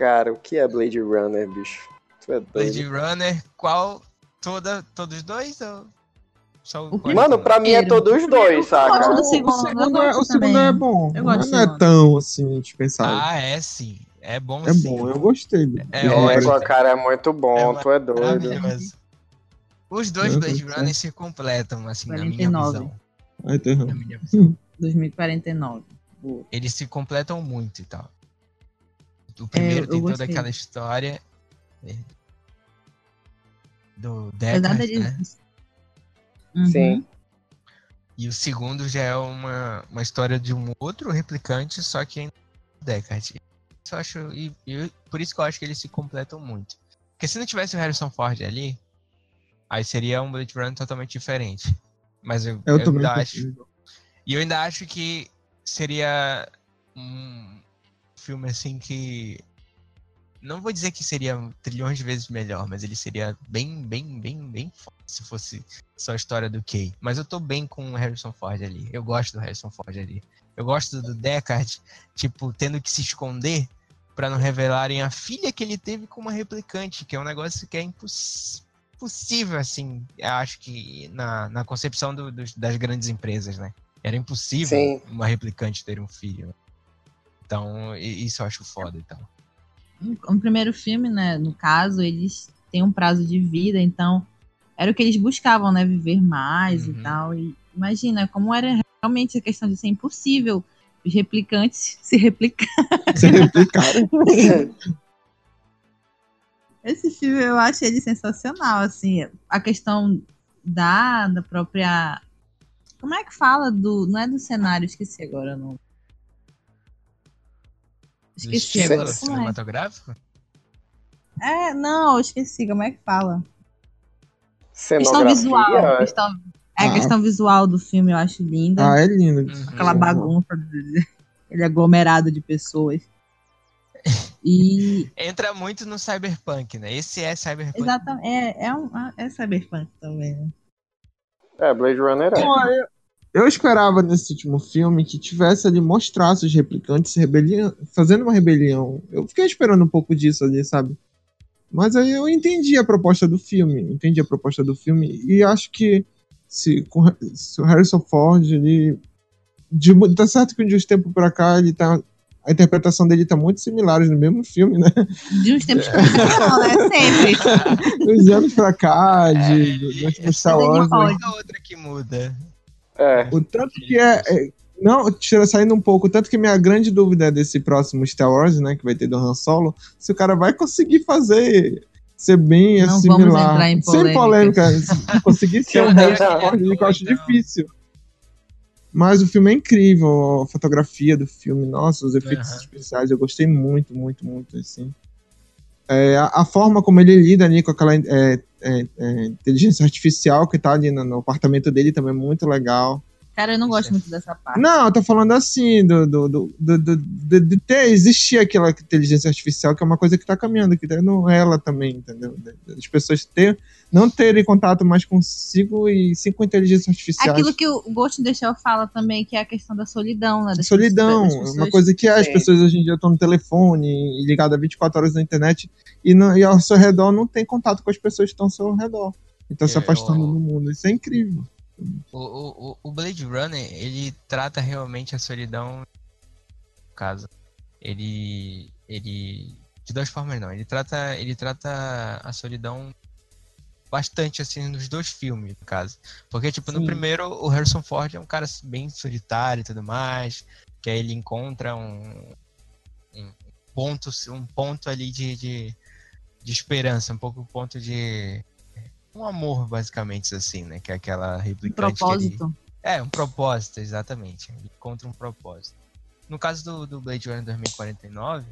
Cara, o que é Blade Runner, bicho? Tu é Blade Runner, qual? Toda, todos dois? Ou... Mano, pra mim é todos os dois, saca? Eu gosto do segundo, o segundo, é, o segundo é bom. Eu gosto não é tão assim, dispensável. Ah, é sim. É bom É sim. bom, eu gostei. É, é cara, é muito bom, é tu é doido. Os dois Blade Runner se completam, assim, 49. na minha visão. Ai, na minha visão. 2049. Eles se completam muito e tal. O primeiro é, tem toda aquela história do Deckard, né? Uhum. Sim. E o segundo já é uma, uma história de um outro replicante, só que em Deckard. Isso eu acho, e, e, por isso que eu acho que eles se completam muito. Porque se não tivesse o Harrison Ford ali, aí seria um Blade Runner totalmente diferente. Mas eu, eu, eu ainda acho. E eu ainda acho que seria um filme assim que. Não vou dizer que seria trilhões de vezes melhor, mas ele seria bem, bem, bem, bem se fosse só a história do Kay. Mas eu tô bem com o Harrison Ford ali. Eu gosto do Harrison Ford ali. Eu gosto do Deckard, tipo, tendo que se esconder para não revelarem a filha que ele teve com uma replicante, que é um negócio que é impossível, assim, eu acho que na, na concepção do, do, das grandes empresas, né? Era impossível Sim. uma replicante ter um filho. Então, isso eu acho foda e tal. No primeiro filme, né, no caso, eles têm um prazo de vida, então era o que eles buscavam, né? Viver mais uhum. e tal. E imagina como era realmente a questão de ser impossível os replicantes se replicarem. Se replicarem. Esse filme eu acho ele sensacional, assim, a questão da, da própria. Como é que fala do. Não é do cenário, esqueci agora não. Esqueci agora. É? Cinematográfico? É, não, eu esqueci, como é que fala? Questão visual. É. Questão, é a ah. questão visual do filme, eu acho linda. Ah, é lindo. Uhum. Aquela bagunça, aquele aglomerado de pessoas. E... Entra muito no cyberpunk, né? Esse é cyberpunk. Exatamente. É, é, um, é cyberpunk também, né? É, Blade Runner é. eu, eu esperava nesse último filme que tivesse ali, mostrasse os replicantes rebelião, fazendo uma rebelião. Eu fiquei esperando um pouco disso ali, sabe? Mas aí eu entendi a proposta do filme, entendi a proposta do filme e acho que se, se o Harrison Ford, ele de, tá certo que de uns tempos pra cá ele tá a interpretação dele tá muito similares no mesmo filme, né? De uns tempos pra cá, não, né? Sempre. Dos anos pra cá, de, é, de, de Star Wars. Né? outra que muda. É. O tanto que é, é não, tira saindo um pouco, tanto que minha grande dúvida é desse próximo Star Wars, né, que vai ter do Han Solo, se o cara vai conseguir fazer ser bem não similar. Vamos entrar em polêmica. Sem polêmica, conseguir ser um Harrison Ford, eu acho difícil. Mas o filme é incrível, a fotografia do filme, nossa, os efeitos uhum. especiais, eu gostei muito, muito, muito, assim. É, a, a, forma como ele lida ali com aquela é, é, é inteligência artificial que tá ali no, no apartamento dele também é muito legal. Cara, eu não gosto muito dessa parte. Não, eu tô falando assim, do, do, do, do, do de ter, existir aquela inteligência artificial, que é uma coisa que tá caminhando, que tá não ela também, entendeu? As pessoas ter, não terem contato mais consigo e sim com inteligência artificial. Aquilo que o Ghost Shell fala também, que é a questão da solidão, né? solidão, pessoas, uma coisa que as pessoas hoje em dia estão no telefone, ligadas 24 horas na internet, e, não, e ao seu redor não tem contato com as pessoas que estão ao seu redor. Então é, se afastando eu... do mundo. Isso é incrível. O, o, o Blade Runner, ele trata realmente a solidão no caso. Ele. ele. De duas formas não. Ele trata. Ele trata a solidão bastante assim nos dois filmes, no caso. Porque, tipo, Sim. no primeiro, o Harrison Ford é um cara bem solitário e tudo mais. Que aí ele encontra um, um ponto, um ponto ali de, de, de esperança, um pouco ponto de um amor, basicamente, assim, né? Que é aquela replicante. Um propósito. Ele... É, um propósito, exatamente. Ele encontra um propósito. No caso do, do Blade Runner 2049,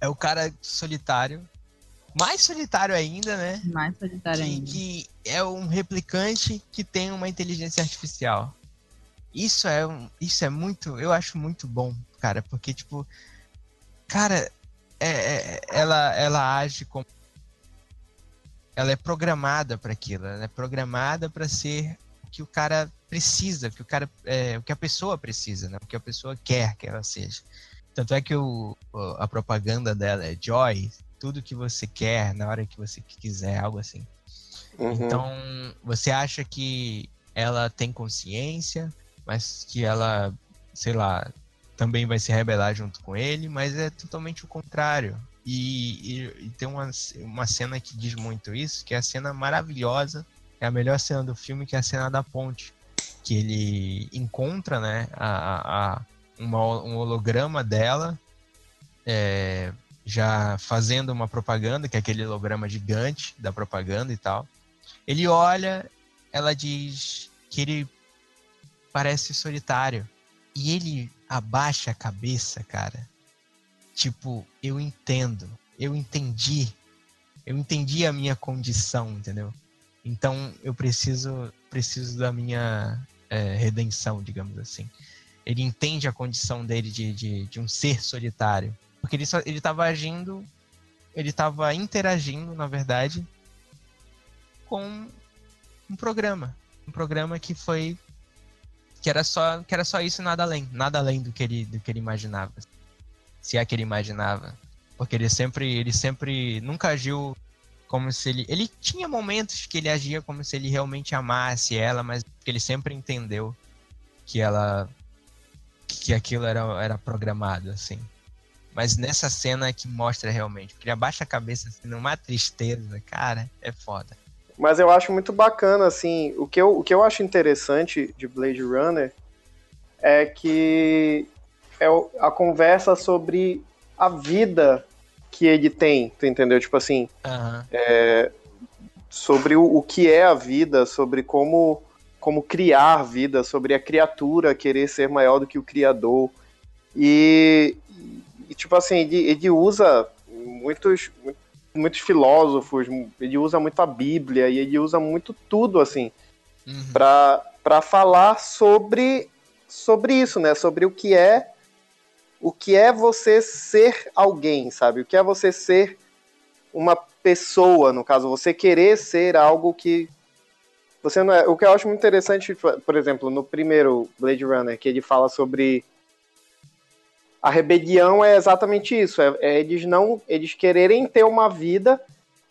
é o cara solitário. Mais solitário ainda, né? Mais solitário que, ainda. Que é um replicante que tem uma inteligência artificial. Isso é, um, isso é muito. Eu acho muito bom, cara, porque, tipo. Cara, é, é, ela, ela age como ela é programada para aquilo, ela é programada para ser o que o cara precisa, o que o cara, é, o que a pessoa precisa, né? o que a pessoa quer que ela seja. Tanto é que o, a propaganda dela é joy, tudo que você quer na hora que você quiser, algo assim. Uhum. Então, você acha que ela tem consciência, mas que ela, sei lá, também vai se rebelar junto com ele, mas é totalmente o contrário. E, e, e, tem uma, uma cena que diz muito isso, que é a cena maravilhosa, é a melhor cena do filme, que é a cena da ponte. Que ele encontra, né, a, a uma, um holograma dela, é, já fazendo uma propaganda, que é aquele holograma gigante da propaganda e tal. Ele olha, ela diz que ele parece solitário. E ele abaixa a cabeça, cara Tipo, eu entendo, eu entendi, eu entendi a minha condição, entendeu? Então eu preciso, preciso da minha é, redenção, digamos assim. Ele entende a condição dele de, de, de um ser solitário, porque ele ele estava agindo, ele estava interagindo, na verdade, com um programa, um programa que foi que era só que era só isso nada além, nada além do que ele do que ele imaginava se é que ele imaginava. Porque ele sempre, ele sempre nunca agiu como se ele. Ele tinha momentos que ele agia como se ele realmente amasse ela, mas ele sempre entendeu que ela. que aquilo era, era programado, assim. Mas nessa cena é que mostra realmente. Porque ele abaixa a cabeça assim, numa tristeza, cara, é foda. Mas eu acho muito bacana, assim, o que eu, o que eu acho interessante de Blade Runner é que é a conversa sobre a vida que ele tem, tu entendeu? Tipo assim, uhum. é, sobre o, o, que é a vida, sobre como, como criar vida, sobre a criatura querer ser maior do que o criador. E, e tipo assim, ele, ele usa muitos, muitos filósofos, ele usa muito a Bíblia e ele usa muito tudo, assim, uhum. para falar sobre, sobre isso, né? Sobre o que é o que é você ser alguém, sabe? O que é você ser uma pessoa, no caso, você querer ser algo que você não é. O que eu acho muito interessante, por exemplo, no primeiro Blade Runner, que ele fala sobre a rebelião é exatamente isso, é, é eles não, eles quererem ter uma vida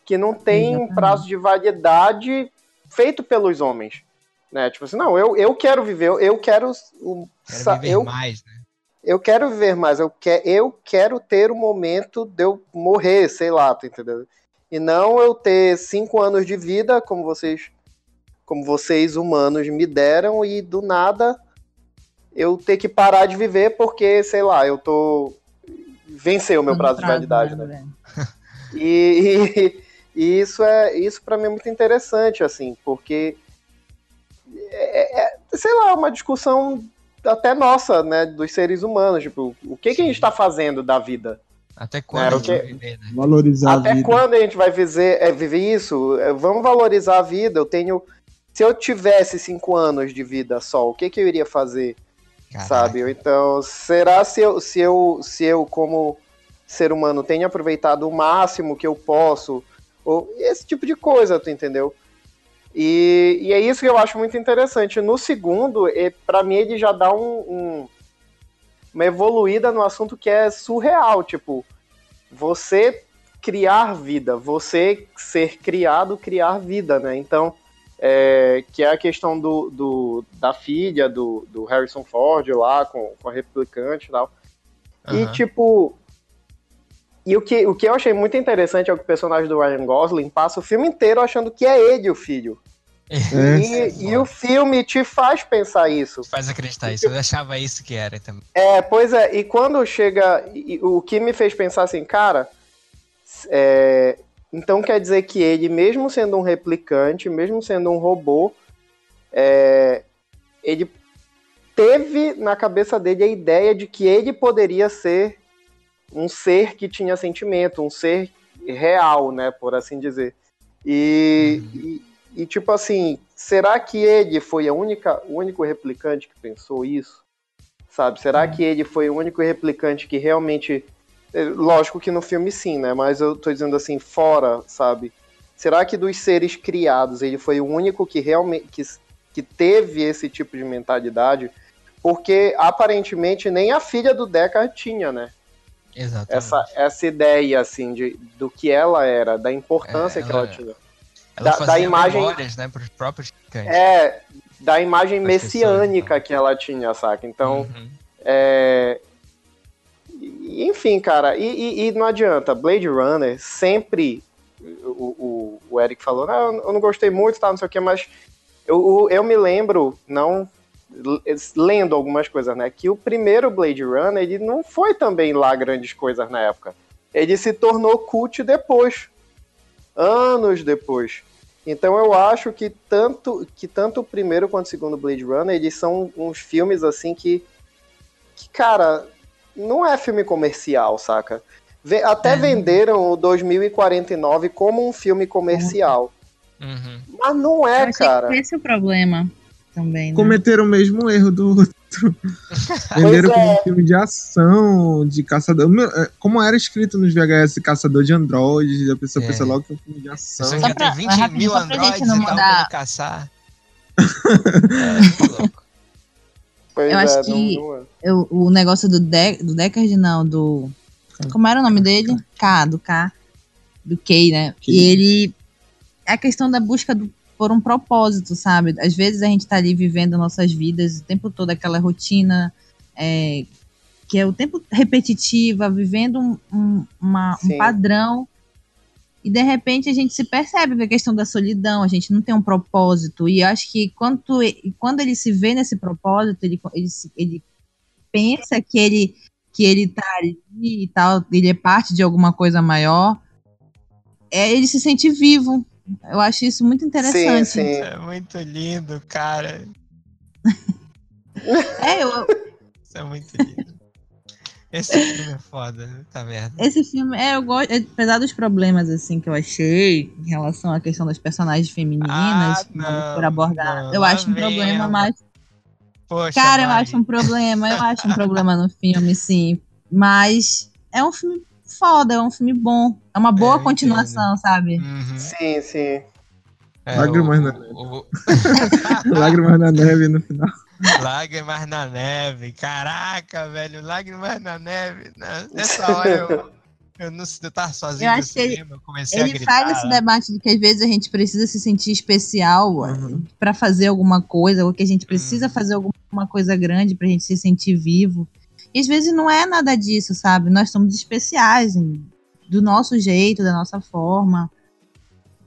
que não tem um prazo de validade feito pelos homens, né? Tipo assim, não, eu, eu quero viver, eu, eu quero, quero viver eu, mais, né? Eu quero viver mais, eu, quer, eu quero ter o momento de eu morrer, sei lá, tá entendendo? E não eu ter cinco anos de vida, como vocês, como vocês humanos me deram, e do nada eu ter que parar de viver porque, sei lá, eu tô. Venceu o meu prazo de validade, né? né? E, e, e, isso é isso para mim é muito interessante, assim, porque é, é, sei lá, uma discussão até nossa, né, dos seres humanos, tipo, o que, que a gente está fazendo da vida? Até quando é, a gente vai viver, né? Valorizar Até a vida. quando a gente vai viver, é, viver isso? É, vamos valorizar a vida. Eu tenho se eu tivesse cinco anos de vida só, o que, que eu iria fazer? Caraca. Sabe? Então, será se eu, se eu, se eu como ser humano, tenho aproveitado o máximo que eu posso? Ou esse tipo de coisa, tu entendeu? E, e é isso que eu acho muito interessante. No segundo, para mim, ele já dá um, um, uma evoluída no assunto que é surreal. Tipo, você criar vida, você ser criado, criar vida, né? Então, é, que é a questão do, do, da filha do, do Harrison Ford lá, com, com a replicante e tal. Uhum. E, tipo. E o que, o que eu achei muito interessante é que o personagem do Ryan Gosling passa o filme inteiro achando que é ele o filho. É. E, e, o filme te faz pensar isso. Faz acreditar isso. Eu achava isso que era também. É, pois é. E quando chega. E, o que me fez pensar assim, cara. É, então quer dizer que ele, mesmo sendo um replicante, mesmo sendo um robô, é, ele teve na cabeça dele a ideia de que ele poderia ser um ser que tinha sentimento, um ser real, né, por assim dizer. E, uhum. e, e, tipo assim, será que ele foi a única, o único replicante que pensou isso? Sabe? Será que ele foi o único replicante que realmente é, lógico que no filme sim, né? Mas eu tô dizendo assim, fora, sabe? Será que dos seres criados ele foi o único que realmente que, que teve esse tipo de mentalidade? Porque aparentemente nem a filha do Deckard tinha, né? Exatamente. Essa, essa ideia, assim, de, do que ela era, da importância é, ela, que ela tinha. Ela da, da imagem. Memórias, né, pros próprios É, da imagem As messiânica pessoas, que ela tinha, saca? Então, uhum. é, enfim, cara, e, e, e, não adianta. Blade Runner sempre. O, o, o Eric falou, ah, eu não gostei muito, tá, não sei o que, mas eu, eu me lembro, não lendo algumas coisas, né? Que o primeiro Blade Runner, ele não foi também lá grandes coisas na época. Ele se tornou cult depois. Anos depois. Então eu acho que tanto, que tanto o primeiro quanto o segundo Blade Runner, eles são uns filmes assim que. que cara, não é filme comercial, saca? Até é. venderam o 2049 como um filme comercial. Uhum. Mas não é, cara. esse é o problema também. Né? Cometeram o mesmo erro do outro. Venderam é. como um filme de ação, de caçador. É, como era escrito nos VHS Caçador de Androides, a pessoa é. pensa logo que é um filme de ação. Só tem 20 mil androides e tal pra caçar. é, louco. Pois eu é, acho que não, não é. eu, o negócio do, De, do Deckard, não, do. Como era o nome dele? K, do K. Do K, né? E ele. É a questão da busca do, por um propósito, sabe? Às vezes a gente tá ali vivendo nossas vidas o tempo todo, aquela rotina é, que é o tempo repetitiva, vivendo um, um, uma, um padrão e de repente a gente se percebe que a questão da solidão, a gente não tem um propósito. E acho que quando, quando ele se vê nesse propósito, ele, ele, ele pensa que ele que ele tá ali e tal, ele é parte de alguma coisa maior, é, ele se sente vivo. Eu acho isso muito interessante. Sim, sim. É muito lindo, cara. é, eu. Isso é muito lindo. Esse filme é foda, tá merda. Esse filme, é, eu gosto, apesar dos problemas, assim, que eu achei em relação à questão das personagens femininas, ah, não, por abordar, não, eu acho um problema, mas. Poxa, Cara, eu acho um problema, eu acho um problema no filme, sim. Mas é um filme foda, é um filme bom. É uma boa é, continuação, sabe? Uhum. Sim, sim. É, Lágrimas o, na neve. O... Lágrimas na neve no final. Lágrimas na neve. Caraca, velho. Lágrimas na neve. Nessa hora eu, eu não eu tava sozinho eu acho que ele, comecei ele a gritar. Ele faz esse debate de que às vezes a gente precisa se sentir especial uhum. para fazer alguma coisa, ou que a gente precisa uhum. fazer alguma coisa grande pra gente se sentir vivo. E às vezes não é nada disso, sabe? Nós somos especiais do nosso jeito, da nossa forma.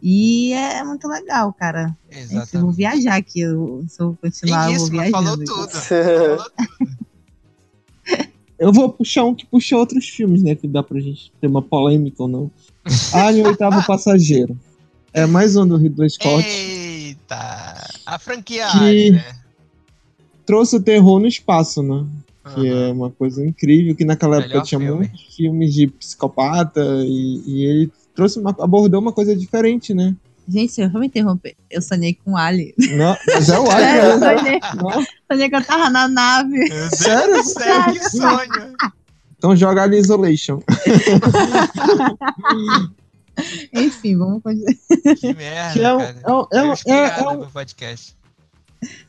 E é muito legal, cara. Exatamente. Eu vou viajar aqui. Eu, se eu continuar, Isso, eu vou viajar. Falou tudo. falou tudo. eu vou puxar um que puxa outros filmes, né? Que dá pra gente ter uma polêmica ou não. Alien, o oitavo passageiro. É mais um do Ridley Scott. Eita! A franquia que né? trouxe o terror no espaço, né? Uhum. Que é uma coisa incrível, que naquela Melhor época tinha filme. muitos filmes de psicopata e, e ele trouxe uma, abordou uma coisa diferente, né? Gente, eu vou me interromper. Eu sonhei com o Ali. Não, mas é o Ali. É, eu sonhei, sonhei que eu tava na nave. Sério? Sério, que sonho. Então joga ali Isolation. Enfim, vamos continuar. Que merda, que é um, cara. É, é, é, é um podcast.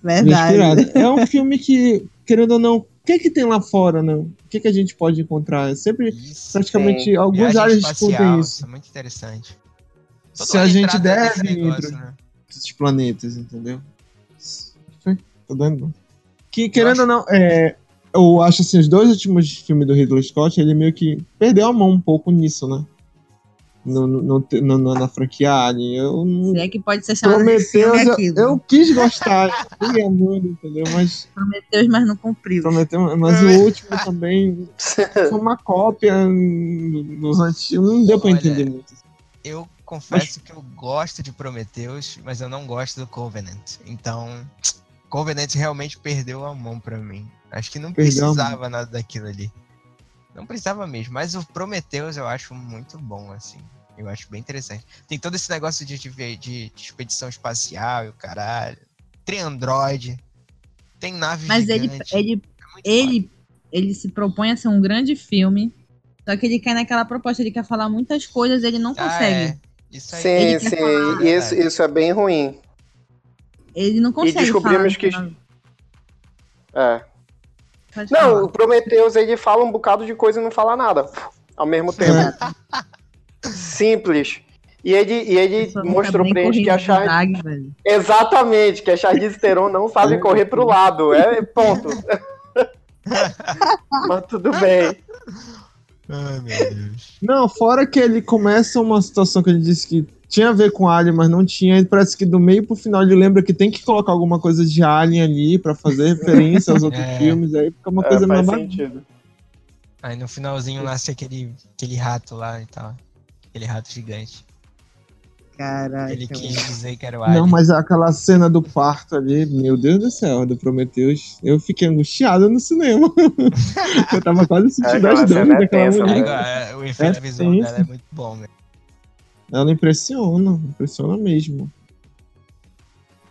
Verdade. É um filme que, querendo ou não, o que que tem lá fora, né? O que que a gente pode encontrar? É sempre, isso, praticamente, sim. alguns áreas discutem isso. É muito interessante. Todo Se a gente deve negócio, né? esses planetas, entendeu? Tô dando. Que, querendo ou não, é, eu acho assim, os dois últimos filmes do Ridley Scott, ele meio que perdeu a mão um pouco nisso, né? No, no, no, na franquia Alien. Eu Se é que pode ser chamado Prometeus, de filme eu, eu quis gostar, queria muito, entendeu? Mas. Prometeus, mas não cumpriu. Prometeu, mas o último também foi uma cópia dos antigos. Não deu pra Olha, entender muito. Eu confesso mas... que eu gosto de Prometeus, mas eu não gosto do Covenant. Então, Covenant realmente perdeu a mão pra mim. Acho que não perdeu precisava nada daquilo ali. Não precisava mesmo, mas o Prometheus eu acho muito bom, assim. Eu acho bem interessante. Tem todo esse negócio de, de, de expedição espacial e o caralho. Tem Android. Tem nave Mas gigante. ele, ele, é ele, ele se propõe a ser um grande filme. Só que ele quer naquela proposta, ele quer falar muitas coisas, ele não ah, consegue. É. Isso aí. Sim, sim. Falar... Isso, isso é bem ruim. Ele não consegue. E descobrimos que. É. não, o Prometheus ele fala um bocado de coisa e não fala nada ao mesmo tempo. Simples. E ele, e ele mostrou pra gente que a Charlize. Exatamente, que a Charlize Theron não sabe correr pro lado. É ponto. Mas tudo bem. Ai, meu Deus. Não, fora que ele começa uma situação que ele disse que tinha a ver com Alien, mas não tinha. E parece que do meio pro final ele lembra que tem que colocar alguma coisa de Alien ali para fazer referência aos outros é. filmes. Aí fica uma é, coisa sentido. Aí no finalzinho nasce aquele, aquele rato lá e tal. Aquele rato gigante. Caraca. Ele quis dizer que era o Alien. Não, mas aquela cena do parto ali, meu Deus do céu, do Prometheus, eu fiquei angustiado no cinema. eu tava quase sentindo é, as dores é daquela mulher. É, o efeito é visual tenso. dela é muito bom, velho. Ela impressiona, impressiona mesmo.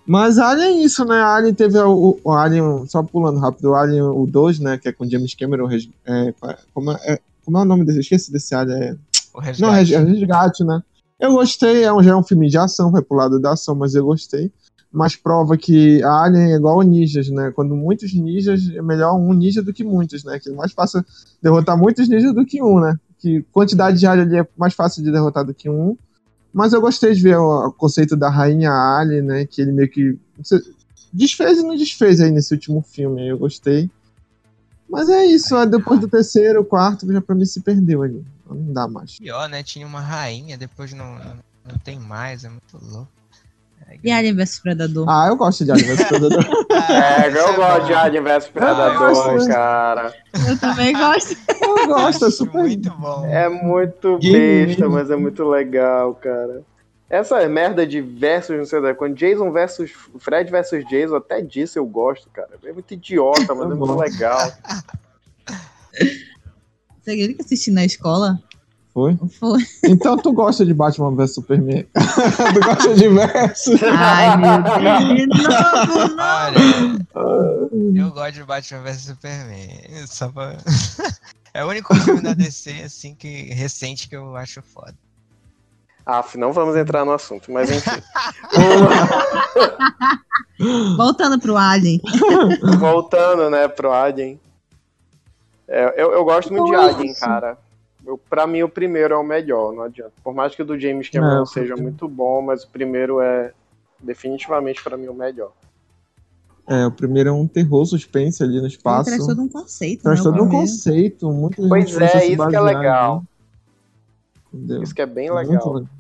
Mas Alien é isso, né? Alien teve o, o Alien, só pulando rápido, o Alien o 2, né? Que é com James Cameron. É, como, é, como é o nome desse? Esqueci desse Alien. É... O Resgate. Não, é Resgate, né? Eu gostei, é um, já é um filme de ação, vai pro lado da ação, mas eu gostei. Mas prova que a Alien é igual ninjas, né? Quando muitos ninjas, é melhor um ninja do que muitos, né? Que é mais fácil derrotar muitos ninjas do que um, né? Que quantidade de Alien ali é mais fácil de derrotar do que um. Mas eu gostei de ver o, o conceito da Rainha Alien, né? Que ele meio que desfez e não desfez aí nesse último filme. Eu gostei. Mas é isso, depois do terceiro, quarto, já pra mim se perdeu ali. Não dá mais. Pior, né? Tinha uma rainha, depois não, não tem mais, é muito louco. E Alien vs Predador? Ah, eu gosto de Alien vs Predador. é, eu gosto de Alien vs Predador, cara. Eu também gosto. Eu gosto, é super. Muito bom. É muito besta, mas é muito legal, cara. Essa merda de versus, não sei lá, quando Jason versus Fred versus Jason, até disso eu gosto, cara. É muito idiota, mas é muito legal. Você que assisti na escola? Foi? Foi. Então tu gosta de Batman vs Superman? tu gosta de versus? Ai, meu Deus. Não, não. Olha, eu gosto de Batman vs Superman. Só pra... é o único filme da DC, assim, que, recente que eu acho foda. Ah, não vamos entrar no assunto, mas enfim. Voltando pro Alien. Voltando, né, pro Alien. É, eu, eu gosto muito Nossa. de Alien, cara. Eu, pra mim, o primeiro é o melhor, não adianta. Por mais que o do James Cameron não, seja muito bom, mas o primeiro é definitivamente para mim o melhor. É, o primeiro é um terror suspense ali no espaço. Traz todo um conceito. Traz né, todo um conceito. Muita pois é, isso que é legal. Entendeu? Isso que é bem legal. Muito,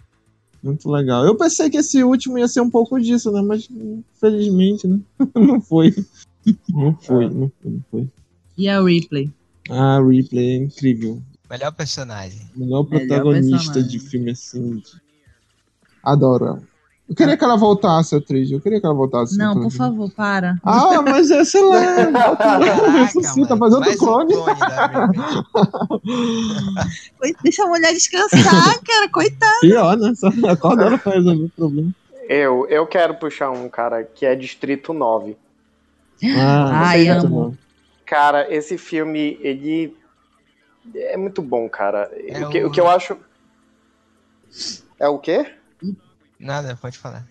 muito, legal. Eu pensei que esse último ia ser um pouco disso, né? Mas infelizmente, né? não foi. Não foi, é. não foi, não foi. E a Ripley? A Ripley é incrível. Melhor personagem. Melhor protagonista Melhor de filme assim. Adoro ela. Eu queria que ela voltasse, atriz. Eu queria que ela voltasse. Não, por favor, para. Ah, mas é, sei lá. Ressuscita, faz outro clone. Deixa a mulher descansar, cara, coitada. Pior, né? Só acorda ela pra resolver o problema. Eu, eu quero puxar um cara que é Distrito 9. Ah, Ai, amo. Cara, esse filme, ele é muito bom, cara. É o, que, o... o que eu acho. É o quê? Nada, pode falar.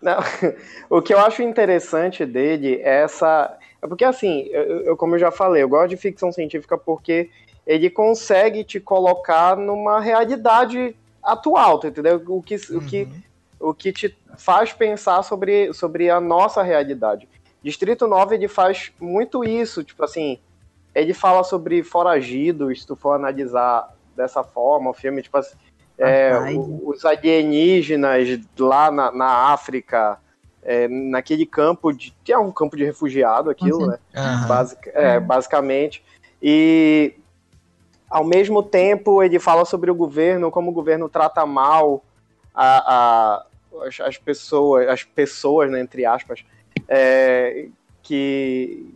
Não, o que eu acho interessante dele é essa. É porque, assim, eu, eu, como eu já falei, eu gosto de ficção científica porque ele consegue te colocar numa realidade atual, tá entendeu? O que, uhum. o que, o que te faz pensar sobre, sobre a nossa realidade. Distrito 9 ele faz muito isso, tipo assim, ele fala sobre foragidos, se tu for analisar dessa forma, o filme, tipo assim, é, os alienígenas lá na, na África, é, naquele campo de. Que é um campo de refugiado aquilo, né? Uhum. Basic, é, basicamente. E ao mesmo tempo ele fala sobre o governo, como o governo trata mal a, a as, as, pessoas, as pessoas, né, entre aspas, é, que,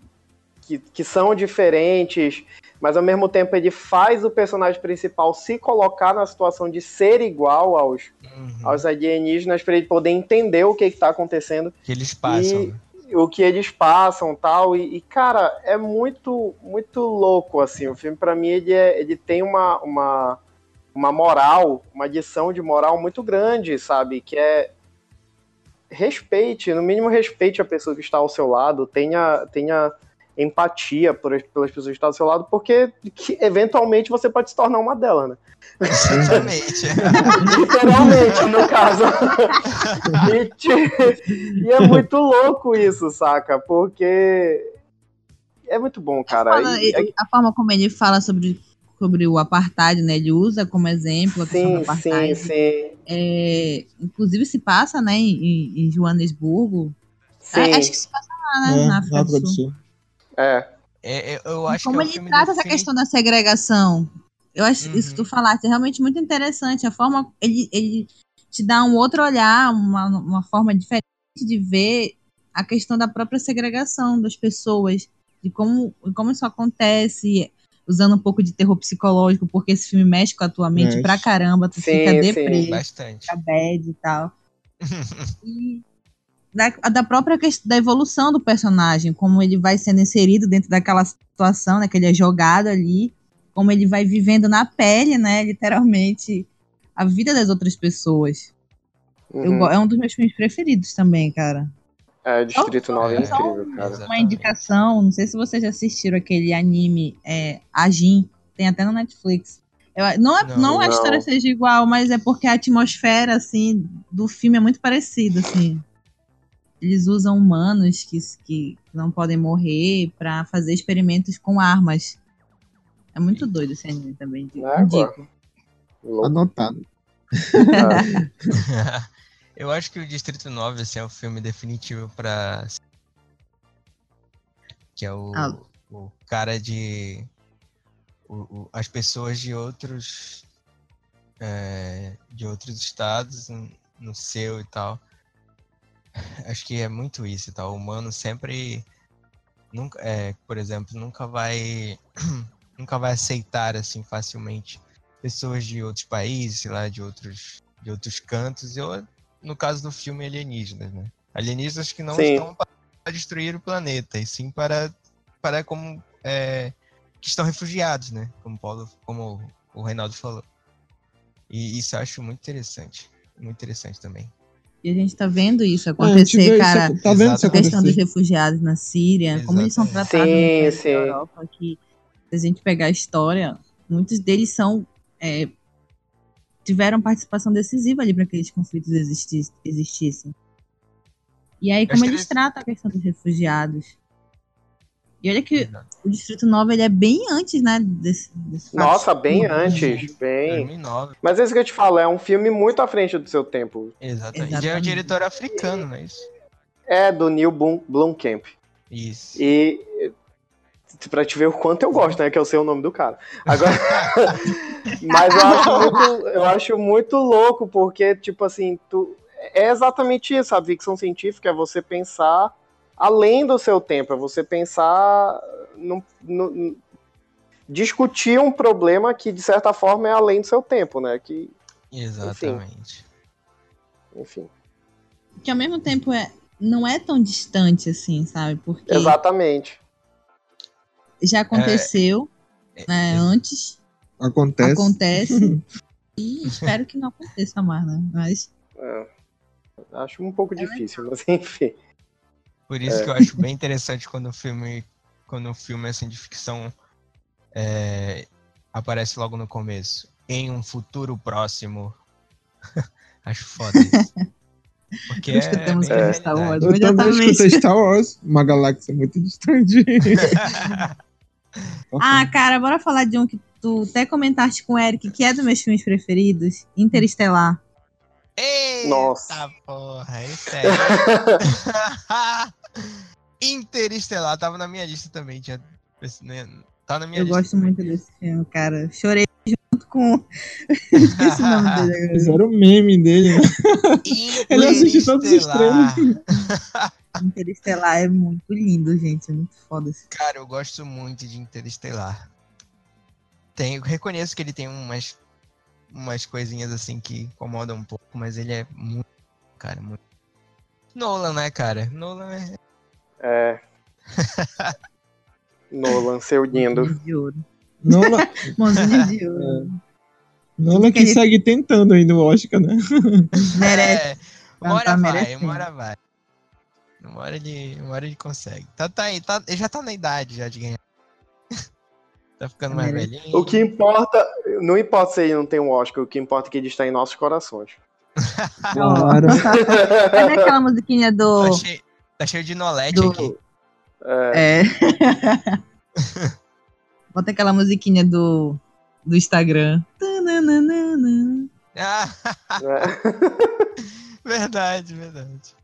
que, que são diferentes, mas ao mesmo tempo ele faz o personagem principal se colocar na situação de ser igual aos, uhum. aos alienígenas para ele poder entender o que está acontecendo. Que eles passam. E, né? o que eles passam tal e, e, cara é muito muito louco assim o filme para mim ele, é, ele tem uma, uma uma moral uma adição de moral muito grande sabe que é respeite, no mínimo respeite a pessoa que está ao seu lado, tenha, tenha empatia por, pelas pessoas que estão ao seu lado, porque que, eventualmente você pode se tornar uma delas, né? Exatamente. Literalmente, no caso. e, e, é muito louco isso, saca? Porque é muito bom, cara. Fala, e, é a forma como ele fala sobre sobre o apartheid, né? Ele usa como exemplo a sim, questão do apartheid. Sim, sim. É, inclusive se passa, né, em, em Joanesburgo. Sim. Acho que se passa lá, né, é, na África do Sul. É. é. é eu acho como que ele trata essa questão da segregação. Eu acho uhum. isso que tu falaste é realmente muito interessante. A forma ele, ele te dá um outro olhar, uma, uma forma diferente de ver a questão da própria segregação das pessoas, de como, como isso acontece, usando um pouco de terror psicológico, porque esse filme mexe com a tua mente mexe. pra caramba, tu sim, fica deprê, Bastante. fica bad e tal. e da, da própria questão da evolução do personagem, como ele vai sendo inserido dentro daquela situação, né, que ele é jogado ali, como ele vai vivendo na pele, né, literalmente, a vida das outras pessoas. Uhum. Eu, é um dos meus filmes preferidos também, cara. É, Distrito 9 é incrível, cara. Uma indicação, não sei se vocês já assistiram aquele anime é, Ajin, tem até no Netflix. Eu, não, é, não, não, a história seja igual, mas é porque a atmosfera, assim, do filme é muito parecida, assim. Eles usam humanos que, que não podem morrer para fazer experimentos com armas. É muito doido esse anime também, é, indico. Anotado. Eu acho que o Distrito 9 assim, é o filme definitivo para que é o, ah. o cara de o, o, as pessoas de outros é, de outros estados no seu e tal. Acho que é muito isso tal. O humano sempre nunca, é, por exemplo, nunca vai nunca vai aceitar assim facilmente pessoas de outros países, sei lá, de outros de outros cantos. Eu no caso do filme Alienígenas, né? Alienígenas que não sim. estão para destruir o planeta, e sim para, para como é, que estão refugiados, né? Como, Paulo, como o Reinaldo falou. E isso eu acho muito interessante. Muito interessante também. E a gente tá vendo isso acontecer, cara. Isso, tá vendo a questão dos refugiados na Síria, Exatamente. como eles são tratados sim, na Europa, que se a gente pegar a história, muitos deles são é, tiveram participação decisiva ali para que aqueles conflitos existissem. E aí, como eles tratam a questão dos refugiados. E olha que o Distrito 9 ele é bem antes, né? Desse, desse Nossa, bem antes. Bem. 2009. Mas é isso que eu te falo, é um filme muito à frente do seu tempo. Exatamente. Exatamente. E é um diretor africano, não é isso? É, do Neil Blomkamp. Isso. E pra te ver o quanto eu gosto, né? Que eu sei o nome do cara. Agora. Mas eu acho, muito, eu acho muito louco, porque, tipo assim, tu, é exatamente isso. A ficção científica é você pensar além do seu tempo, é você pensar no, no, discutir um problema que de certa forma é além do seu tempo, né? Que exatamente. Enfim. enfim. Que ao mesmo tempo é não é tão distante assim, sabe? Porque exatamente. Já aconteceu é, né, é, antes. Acontece. Acontece. e espero que não aconteça mais, né? Mas. É, acho um pouco é difícil, legal. mas enfim. Por isso é. que eu acho bem interessante quando o filme, quando o filme assim, de ficção é, aparece logo no começo. Em um futuro próximo. acho foda isso. Porque Escutamos é, Star Wars. Eu também escutei Star Wars, uma galáxia muito distante. ah, cara, bora falar de um que tu até comentaste com o Eric, que é dos meus filmes preferidos, Interestelar. Eita Nossa. porra, esse é. Interestelar, tava na minha lista também. Tinha, né, tá na minha Eu lista gosto também. muito desse filme, cara. Chorei junto com. Esqueci o nome dele. Fizeram o meme dele, né? Ele assiste todos os treinos. Interestelar é muito lindo, gente. É muito foda. Esse. Cara, eu gosto muito de Interestelar. Tem, eu reconheço que ele tem umas, umas coisinhas assim que incomodam um pouco, mas ele é muito. Cara, muito. Nolan, né, cara? Nolan é. É. Nolan, seu lindo. Nolan. Mãozinha de ouro. É. Nolan que, que segue tentando ainda o Oscar, né? Merece. É, uma hora tá vai, uma hora vai. Uma hora ele, uma hora ele consegue. Tá, tá, tá, ele já tá na idade já de ganhar. tá ficando mais velhinho. O que importa, não importa se ele não tem um Oscar, o que importa é que ele está em nossos corações. Claro. Cadê aquela musiquinha do. Tá cheio, tá cheio de nolete do... aqui. É. é. Bota aquela musiquinha do, do Instagram. Ah. verdade, verdade.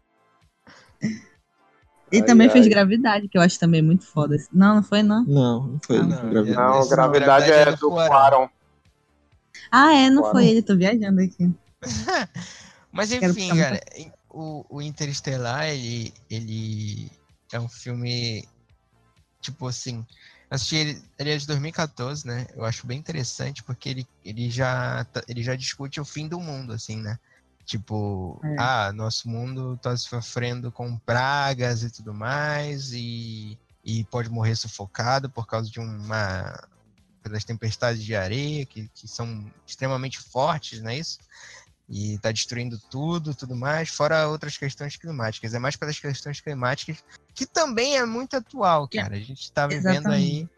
E ai, também ai. fez Gravidade, que eu acho também muito foda. Não, não foi, não? Não, não foi. Não, não gravidade. não gravidade, é, do Quaron. Ah, é, não foi ele, tô viajando aqui. Mas enfim, cara, o, o Interestelar, ele, ele é um filme, tipo assim, assisti ele, ele é de 2014, né? Eu acho bem interessante porque ele, ele, já, tá, ele já discute o fim do mundo, assim, né? Tipo, é. ah, nosso mundo está sofrendo com pragas e tudo mais, e, e pode morrer sufocado por causa de uma das tempestades de areia que, que são extremamente fortes, não é isso? E está destruindo tudo, tudo mais, fora outras questões climáticas. É mais pelas questões climáticas, que também é muito atual, é, cara. A gente está vivendo aí.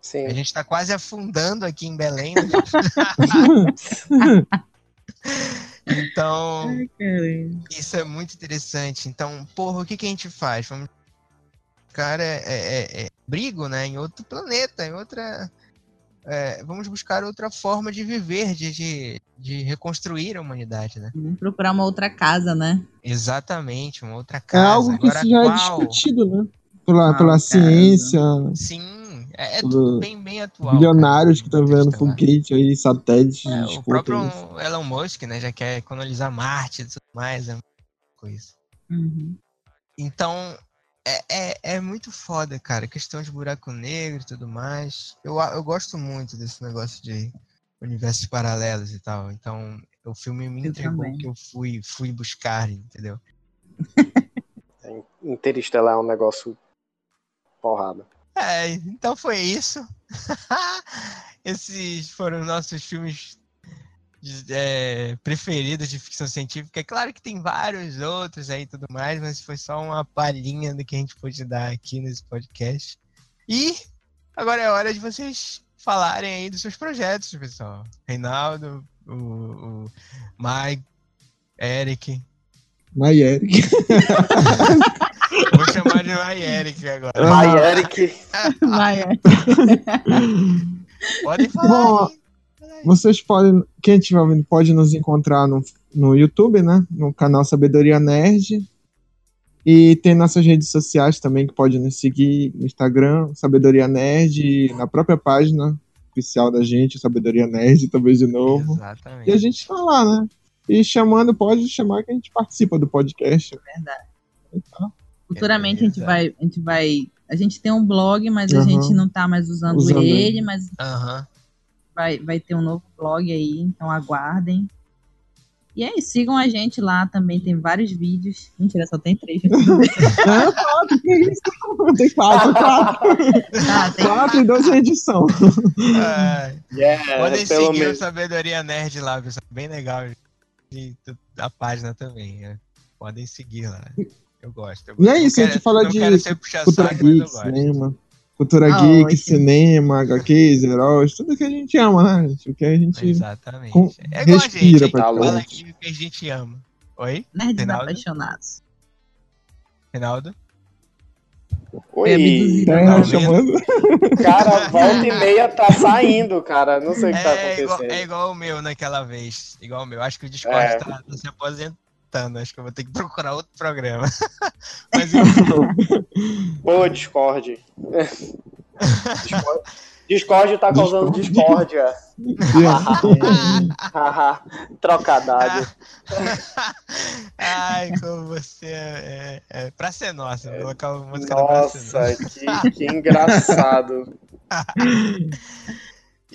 Sim. A gente está quase afundando aqui em Belém. Né? Então, isso é muito interessante. Então, porra, o que, que a gente faz? Vamos é, é, é, é brigo, né? Em outro planeta, em outra. É, vamos buscar outra forma de viver, de, de, de, reconstruir a humanidade, né? Vamos procurar uma outra casa, né? Exatamente, uma outra casa. É algo que Agora, já é qual? é discutido, né? Pela, ah, pela ciência. Sim, é, é tudo bem, bem atual. Bilionários cara, que estão vendo foguete aí, satélites. É, o próprio Elon Musk, né, já quer colonizar Marte e tudo mais. É coisa. Uhum. Então, é, é, é, muito foda, cara. Questão de buraco negro e tudo mais. Eu, eu gosto muito desse negócio de universos paralelos e tal. Então, o filme me entregou que eu fui, fui buscar, entendeu? Interestelar é um negócio porrada. É, então foi isso. Esses foram os nossos filmes é, preferidos de ficção científica. É claro que tem vários outros aí e tudo mais, mas foi só uma palhinha do que a gente pôde dar aqui nesse podcast. E agora é hora de vocês falarem aí dos seus projetos, pessoal. Reinaldo, o, o Mike, Eric. Mike Eric. Vou chamar de Mai Eric agora. Mai Eric. Mai Eric. Podem falar. Bom, vocês podem, quem estiver ouvindo, pode nos encontrar no, no YouTube, né? No canal Sabedoria Nerd. E tem nossas redes sociais também que pode nos seguir no Instagram, Sabedoria Nerd, na própria página oficial da gente, Sabedoria Nerd, talvez de novo. Exatamente. E a gente tá lá, né? E chamando, pode chamar que a gente participa do podcast. Verdade. Então, Futuramente a gente vai, a gente vai. A gente tem um blog, mas uhum. a gente não tá mais usando, usando ele, mas uhum. Vai, vai ter um novo blog aí, então aguardem. E aí, sigam a gente lá também, tem vários vídeos. Mentira, só tem três. Tem quatro, quatro. Tá, tem quatro e dois edição. É, yeah, Podem seguir menos. o Sabedoria Nerd lá, pessoal. Bem legal. E a página também. Né? Podem seguir lá. Eu gosto. Eu e é isso, a gente fala de cultura saco, geek, cinema. Cultura oh, geek, cinema, HQs, heróis, tudo que a gente ama, né? O que a gente Exatamente. Com, é igual respira a gente, fala aqui que a gente ama. Oi? Nerds Reinaldo? apaixonados. Reinaldo? Oi, tá chamando? Cara, volta e meia tá saindo, cara. Não sei o que tá é, tá acontecendo. Igual, é igual o meu naquela vez. Igual o meu. Acho que o Discord é. tá, tá se aposentando Acho que eu vou ter que procurar outro programa. Mas Ô, Discord. Discord. Discord tá causando discórdia. Trocadilho. Ai, como você é, é, é pra ser nossa. Vou colocar uma música Nossa, que, que engraçado.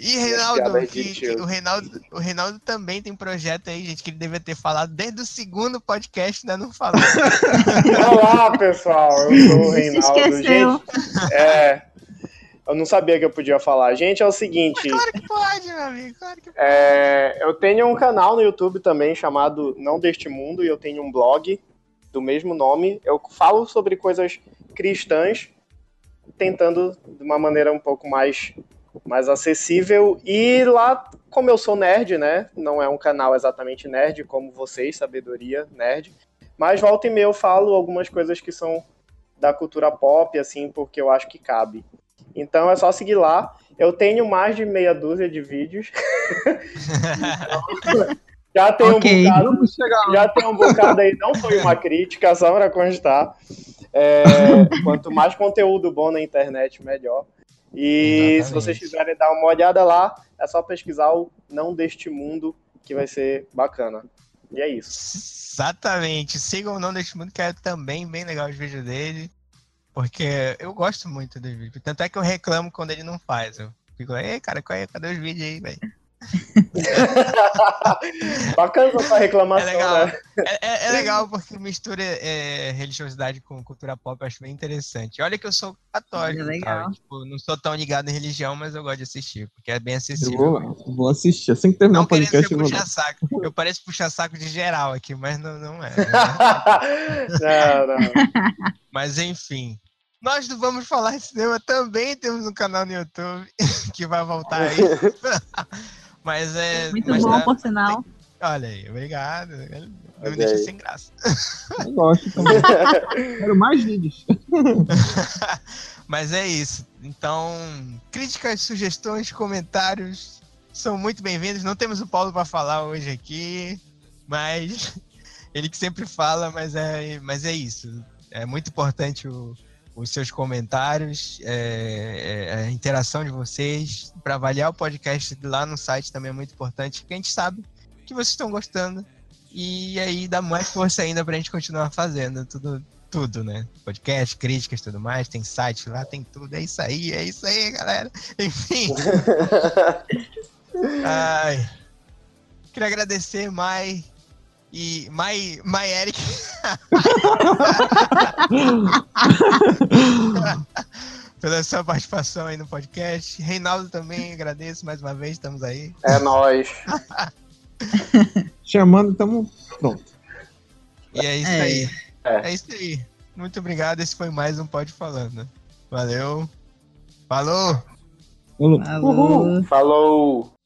E Reinaldo, que, que o Reinaldo, o Reinaldo também tem projeto aí, gente, que ele devia ter falado desde o segundo podcast, ainda não falou. Olá, pessoal, eu sou o Reinaldo. Gente, é, eu não sabia que eu podia falar. Gente, é o seguinte. Mas claro que pode, meu amigo. Claro que pode. É, eu tenho um canal no YouTube também chamado Não Deste Mundo e eu tenho um blog do mesmo nome. Eu falo sobre coisas cristãs, tentando de uma maneira um pouco mais mais acessível. E lá, como eu sou nerd, né? Não é um canal exatamente nerd como vocês, Sabedoria Nerd. Mas volta e meia eu falo algumas coisas que são da cultura pop, assim, porque eu acho que cabe. Então é só seguir lá. Eu tenho mais de meia dúzia de vídeos. já tem okay, um bocado, já tem um bocado aí, não foi uma crítica, só para constar. É, quanto mais conteúdo bom na internet, melhor. E Exatamente. se vocês quiserem dar uma olhada lá, é só pesquisar o Não Deste Mundo, que vai ser bacana. E é isso. Exatamente. Sigam o Não Deste Mundo, que é também bem legal os vídeos dele. Porque eu gosto muito dos vídeos. Tanto é que eu reclamo quando ele não faz. Eu fico, ei, cara, é, cadê os vídeos aí, velho? Bacana essa reclamação, é legal. Né? É, é, é, legal porque mistura é, religiosidade com cultura pop, eu acho bem interessante. Olha que eu sou católico, é legal. Tipo, não sou tão ligado em religião, mas eu gosto de assistir, porque é bem acessível. Eu vou, vou assistir, assim que terminar o podcast. Eu, puxar saco. eu pareço puxar saco de geral aqui, mas não, não é. Não, não. Mas enfim. Nós do Vamos Falar de Cinema também temos um canal no YouTube que vai voltar aí. Mas é. Muito mas bom, tá, por sinal. Tem... Olha aí, obrigado. Não me deixa sem graça. Eu gosto também. Quero mais vídeos. Mas é isso. Então, críticas, sugestões, comentários são muito bem-vindos. Não temos o Paulo para falar hoje aqui, mas ele que sempre fala, mas é, mas é isso. É muito importante o, os seus comentários, é, é, a interação de vocês. Para avaliar o podcast lá no site também é muito importante, porque a gente sabe que vocês estão gostando. E aí dá mais força ainda para a gente continuar fazendo tudo, tudo, né? Podcast, críticas tudo mais, tem site lá, tem tudo. É isso aí, é isso aí, galera. Enfim. Ai. Queria agradecer, Mai, e My, My Eric. Pela sua participação aí no podcast. Reinaldo também, agradeço mais uma vez, estamos aí. É nóis. Chamando, estamos pronto. E é isso é. aí. É. é. isso aí. Muito obrigado. Esse foi mais um Pode Falando. Valeu. Falou. Falou. Falou.